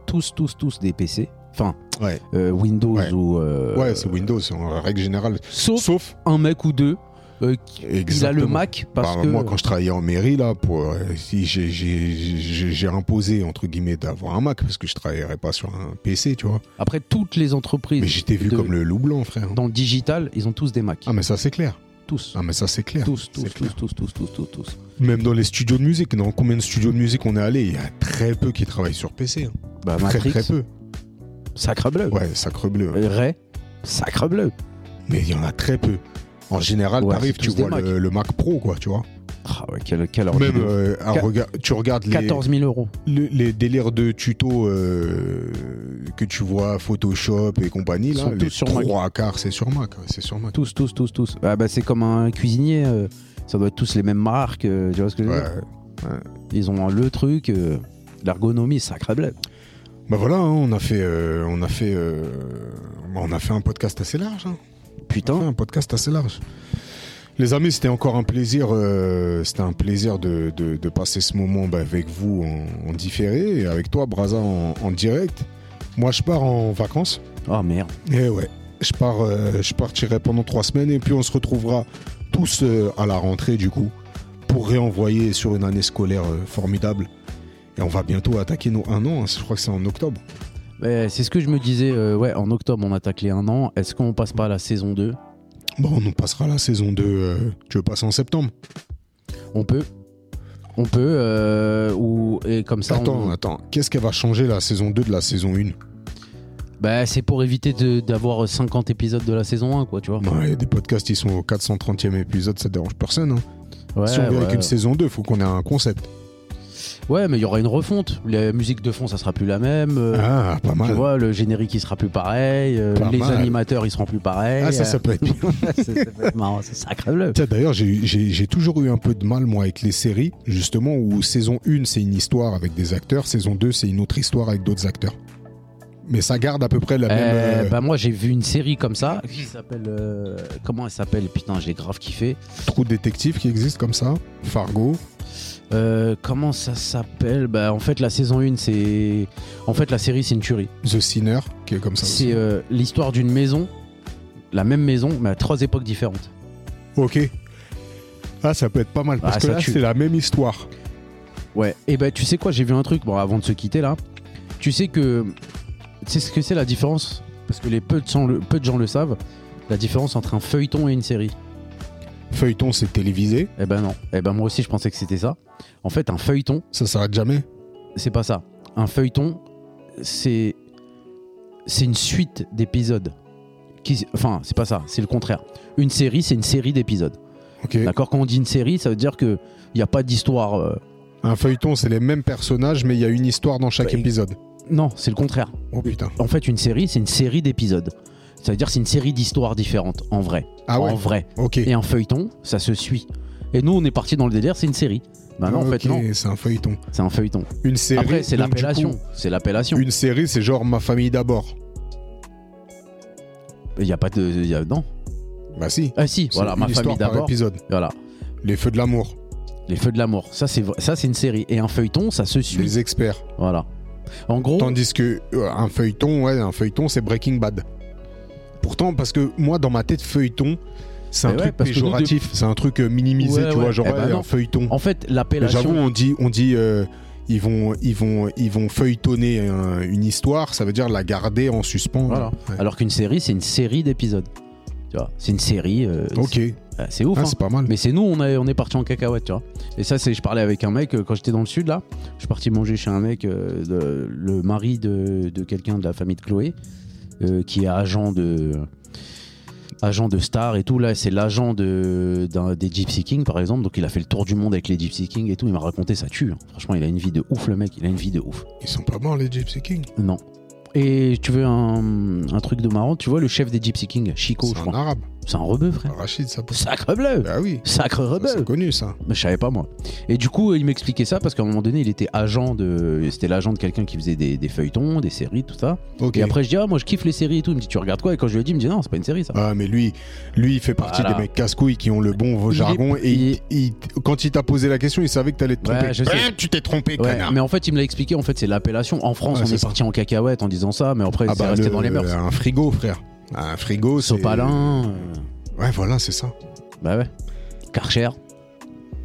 tous, tous, tous des PC. Enfin, Ouais, euh, Windows Ouais. ou. euh, ouais c'est Windows, en règle générale. Sauf, Sauf, un mec ou deux euh, qui- il a le. Mac parce Bah, que. Moi, quand je travaillais en mairie, là, pour, euh, si j'ai- imposé, entre guillemets, d'avoir un Mac, parce que je travaillerais pas sur un PC, tu vois. Après, toutes les entreprises Mais j'étais vu de- comme le loup blanc, frère. dans le digital, ils ont tous des Macs. Ah, mais ça, c'est clair. tous. Ah, mais ça, c'est clair. tous, tous, tous, clair. tous, tous, tous, tous, tous. Même dans les studios de musique, dans combien de studios de musique on est allé, il y a très peu qui travaillent sur PC. hein. Bah, Très, Matrix, très peu. Sacre bleu. Ouais, sacre bleu. Ray, sacre bleu. Mais il y en a très peu. En général, Ouais, t'arrives, tu vois le, le Mac Pro, quoi, tu vois. Ah ouais, quel, quel Même, euh, Qua- rega- tu regardes les, 14 000 euros. le- les délires de tutos euh, que tu vois, Photoshop et compagnie, là, les sur trois quarts, c'est sur Mac. C'est sur Mac. Tous, tous, tous, tous. Ah bah c'est comme un cuisinier. euh, ça doit être tous les mêmes marques. tu vois ce que je veux Ouais. dire? Ils ont le truc. L'ergonomie, sacre bleu. Bah voilà, hein, on a fait, euh, on a fait, euh, on a fait un podcast assez large. hein. On a fait Putain. un podcast assez large. Les amis, c'était encore un plaisir, euh, c'était un plaisir de, de- de passer ce moment bah, avec vous en, en différé et avec toi, Braza, en, en direct. Moi, je pars en vacances. Oh merde. Et ouais, je pars, je partirai pendant trois semaines et puis on se retrouvera tous à la rentrée du coup pour réenvoyer sur une année scolaire formidable. Et on va bientôt attaquer nos un an. hein. Je crois que c'est en octobre. Ouais, c'est ce que je me disais. euh, ouais, en octobre, on attaque les 1 an. Est-ce qu'on passe pas à la saison 2 Bon, on passera la saison 2. euh, tu veux passer en septembre On peut. On peut, euh, ou, et comme ça. Attends, on- attends. Qu'est-ce qu'elle va changer la saison 2 de la saison 1 Bah, c'est pour éviter d'avoir 50 épisodes de la saison 1, quoi, tu vois. Des podcasts qui sont au 430e épisode, ça dérange personne. hein. Ouais, si on vient avec une saison 2, faut qu'on ait un concept. Ouais, mais il y aura une refonte. La musique de fond, ça sera plus la même. euh, Ah, pas Tu mal. vois, le générique, il sera plus pareil. euh, les mal. animateurs, ils seront plus pareils. Ah, ça, ça peut être bien. ça, ça peut être marrant, c'est sacré D'ailleurs, j'ai- toujours eu un peu de mal, moi, avec les séries, justement, où saison 1, c'est une histoire avec des acteurs, saison 2, c'est une autre histoire avec d'autres acteurs. Mais ça garde à peu près la même. Euh, euh, bah moi j'ai vu une série comme ça qui s'appelle euh, comment elle s'appelle? Putain j'ai grave kiffé Trou détective qui existe comme ça? Fargo? Euh, comment ça s'appelle? Bah en fait la saison 1 c'est en fait la série c'est une tuerie The Sinner, qui est comme ça. c'est euh, l'histoire d'une maison la même maison mais à trois époques différentes Ok. Ah, ça peut être pas mal. Parce Ah, que là, c'est la même histoire. ouais et bah tu sais quoi j'ai vu un truc bon avant de se quitter là tu sais que tu sais ce que c'est la différence? Parce que les peu de, gens le, peu de gens le savent la différence entre un feuilleton et une série Feuilleton, c'est télévisé. Eh ben non. Eh ben moi aussi je pensais que c'était ça. En fait, un feuilleton, Ça s'arrête jamais. c'est pas ça. Un feuilleton, c'est c'est une suite d'épisodes. Qui, enfin, c'est pas ça. C'est le contraire. Une série, c'est une série d'épisodes. D'accord. Quand on dit une série, ça veut dire que il y a pas d'histoire. euh, Un feuilleton, c'est les mêmes personnages, mais il y a une histoire dans chaque Bah, épisode. Non, c'est le contraire. Oh putain. En fait, une série, c'est une série d'épisodes. Ça veut dire que c'est une série d'histoires différentes, en vrai. Ah ouais En vrai. Ok. Et un feuilleton, ça se suit. Et nous, on est parti dans le délire, c'est une série. Bah non, en fait, non. c'est un feuilleton. C'est un feuilleton. Une série. Après, c'est donc, du l'appellation. coup, C'est l'appellation. Une série, c'est genre ma famille d'abord. Il y a pas de. y a- non. Bah si. Ah si, C'est voilà, une ma histoire famille par d'abord. épisode. Voilà. Les feux de l'amour. Les feux de l'amour. Ça, c'est ça, c'est une série. Et un feuilleton, ça se suit. Les experts. Voilà. En gros. Tandis que euh, un feuilleton, ouais, un feuilleton, c'est Breaking Bad. Pourtant, parce que moi, dans ma tête, feuilleton, c'est un ouais, truc péjoratif, c'est un truc euh, minimisé, Ouais, tu vois, genre Eh ben un feuilleton. En fait, l'appellation. J'avoue, on dit, on dit, euh, ils vont, ils vont, ils vont feuilletonner un- une histoire, ça veut dire la garder en suspens. Voilà. Ouais. Alors qu'une série, c'est une série d'épisodes. Tu vois, c'est une série. euh, Ok, c'est- ouf. Ah, hein. c'est pas mal. Mais c'est nous, on, est- on est parti en cacahuète, tu vois. Et ça, c'est, je parlais avec un mec euh, quand j'étais dans le sud là. Je suis parti manger chez un mec, de- le mari de, de quelqu'un de la famille de Chloé, qui est agent de agent de star et tout. Là, c'est l'agent de, d'un- des Gypsy Kings par exemple. Donc il a fait le tour du monde avec les Gypsy Kings et tout. Il m'a raconté, ça tue. hein. Franchement, il a une vie de ouf, le mec. Il a une vie de ouf. Ils sont pas morts les Gypsy Kings. Non. Et tu veux un, un truc de marrant? Tu vois le chef des Gypsy Kings, Chico, je un crois. arabe. C'est un rebeu, frère. Rachid, ça. Sacre bleu Ah oui. Sacre rebeu C'est connu ça. mais je savais pas moi. Et du coup, il m'expliquait ça parce qu'à un moment donné, il était agent de. C'était l'agent de quelqu'un qui faisait des, des feuilletons, des séries, tout ça. Ok. Et après, je dis, ah, moi je kiffe les séries et tout. Il me dit, tu regardes quoi? Et quand je lui ai dit, il me dit, non, c'est pas une série ça. Ah mais lui, lui il fait partie Voilà. des mecs casse-couilles qui ont le bon Il jargon est- et il il- il- quand il t'a posé la question, il savait que t'allais te Ouais, tromper. je sais. Tu t'es trompé, Ouais, connard. mais en fait, il me l'a expliqué. En fait, c'est l'appellation. En France, Ouais, on est parti en cacahuète en disant ça, mais après, Ah c'est bah, resté le- dans les mœurs. Un frigo, frère. Un frigo, c'est. Sopalin. euh, Ouais, voilà, c'est ça. Bah ouais. Karcher.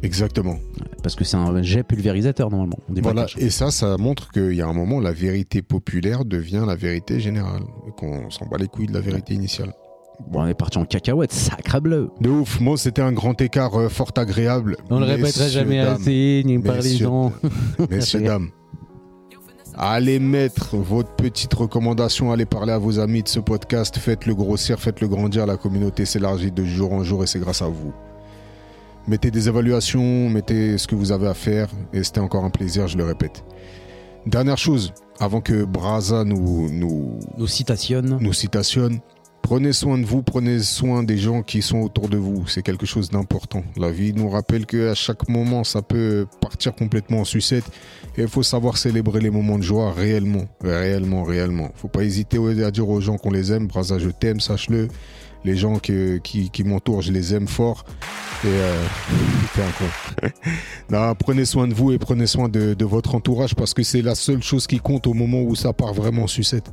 Exactement. Parce que c'est un jet pulvérisateur normalement. On dit pas Voilà. Et ça, ça montre qu'il y a un moment, la vérité populaire devient la vérité générale. Et qu'on s'en bat les couilles de la vérité initiale. Bon, on est parti en cacahuète. Sacre bleu. De ouf. Moi, c'était un grand écart euh, fort agréable. On le répétera jamais dames, assez, ni par les gens. Messieurs, dames. Allez mettre votre petite recommandation, allez parler à vos amis de ce podcast, faites-le grossir, faites-le grandir, la communauté s'élargit de jour en jour et c'est grâce à vous. Mettez des évaluations, mettez ce que vous avez à faire et c'était encore un plaisir, je le répète. Dernière chose, avant que Braza nous, nous, Nous citationne. nous citationne. Prenez soin de vous, prenez soin des gens qui sont autour de vous. C'est quelque chose d'important. La vie nous rappelle qu'à chaque moment, ça peut partir complètement en sucette. Et il faut savoir célébrer les moments de joie réellement. Réellement, réellement. faut pas hésiter à dire aux gens qu'on les aime. Braza, je t'aime, sache-le. Les gens qui, qui m'entourent, je les aime fort. Et euh, t'es un con. Non, prenez soin de vous et prenez soin de, de votre entourage parce que c'est la seule chose qui compte au moment où ça part vraiment en sucette.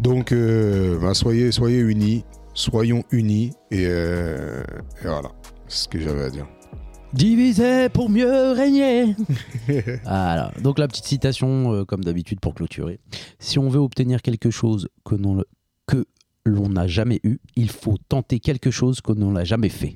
Donc, euh, bah, soyez, soyez unis, soyons unis, et, euh, et voilà, c'est ce que j'avais à dire. Diviser pour mieux régner. voilà. Donc la petite citation, euh, comme d'habitude pour clôturer. Si on veut obtenir quelque chose que l'on que l'on n'a jamais eu, il faut tenter quelque chose que l'on n'a jamais fait.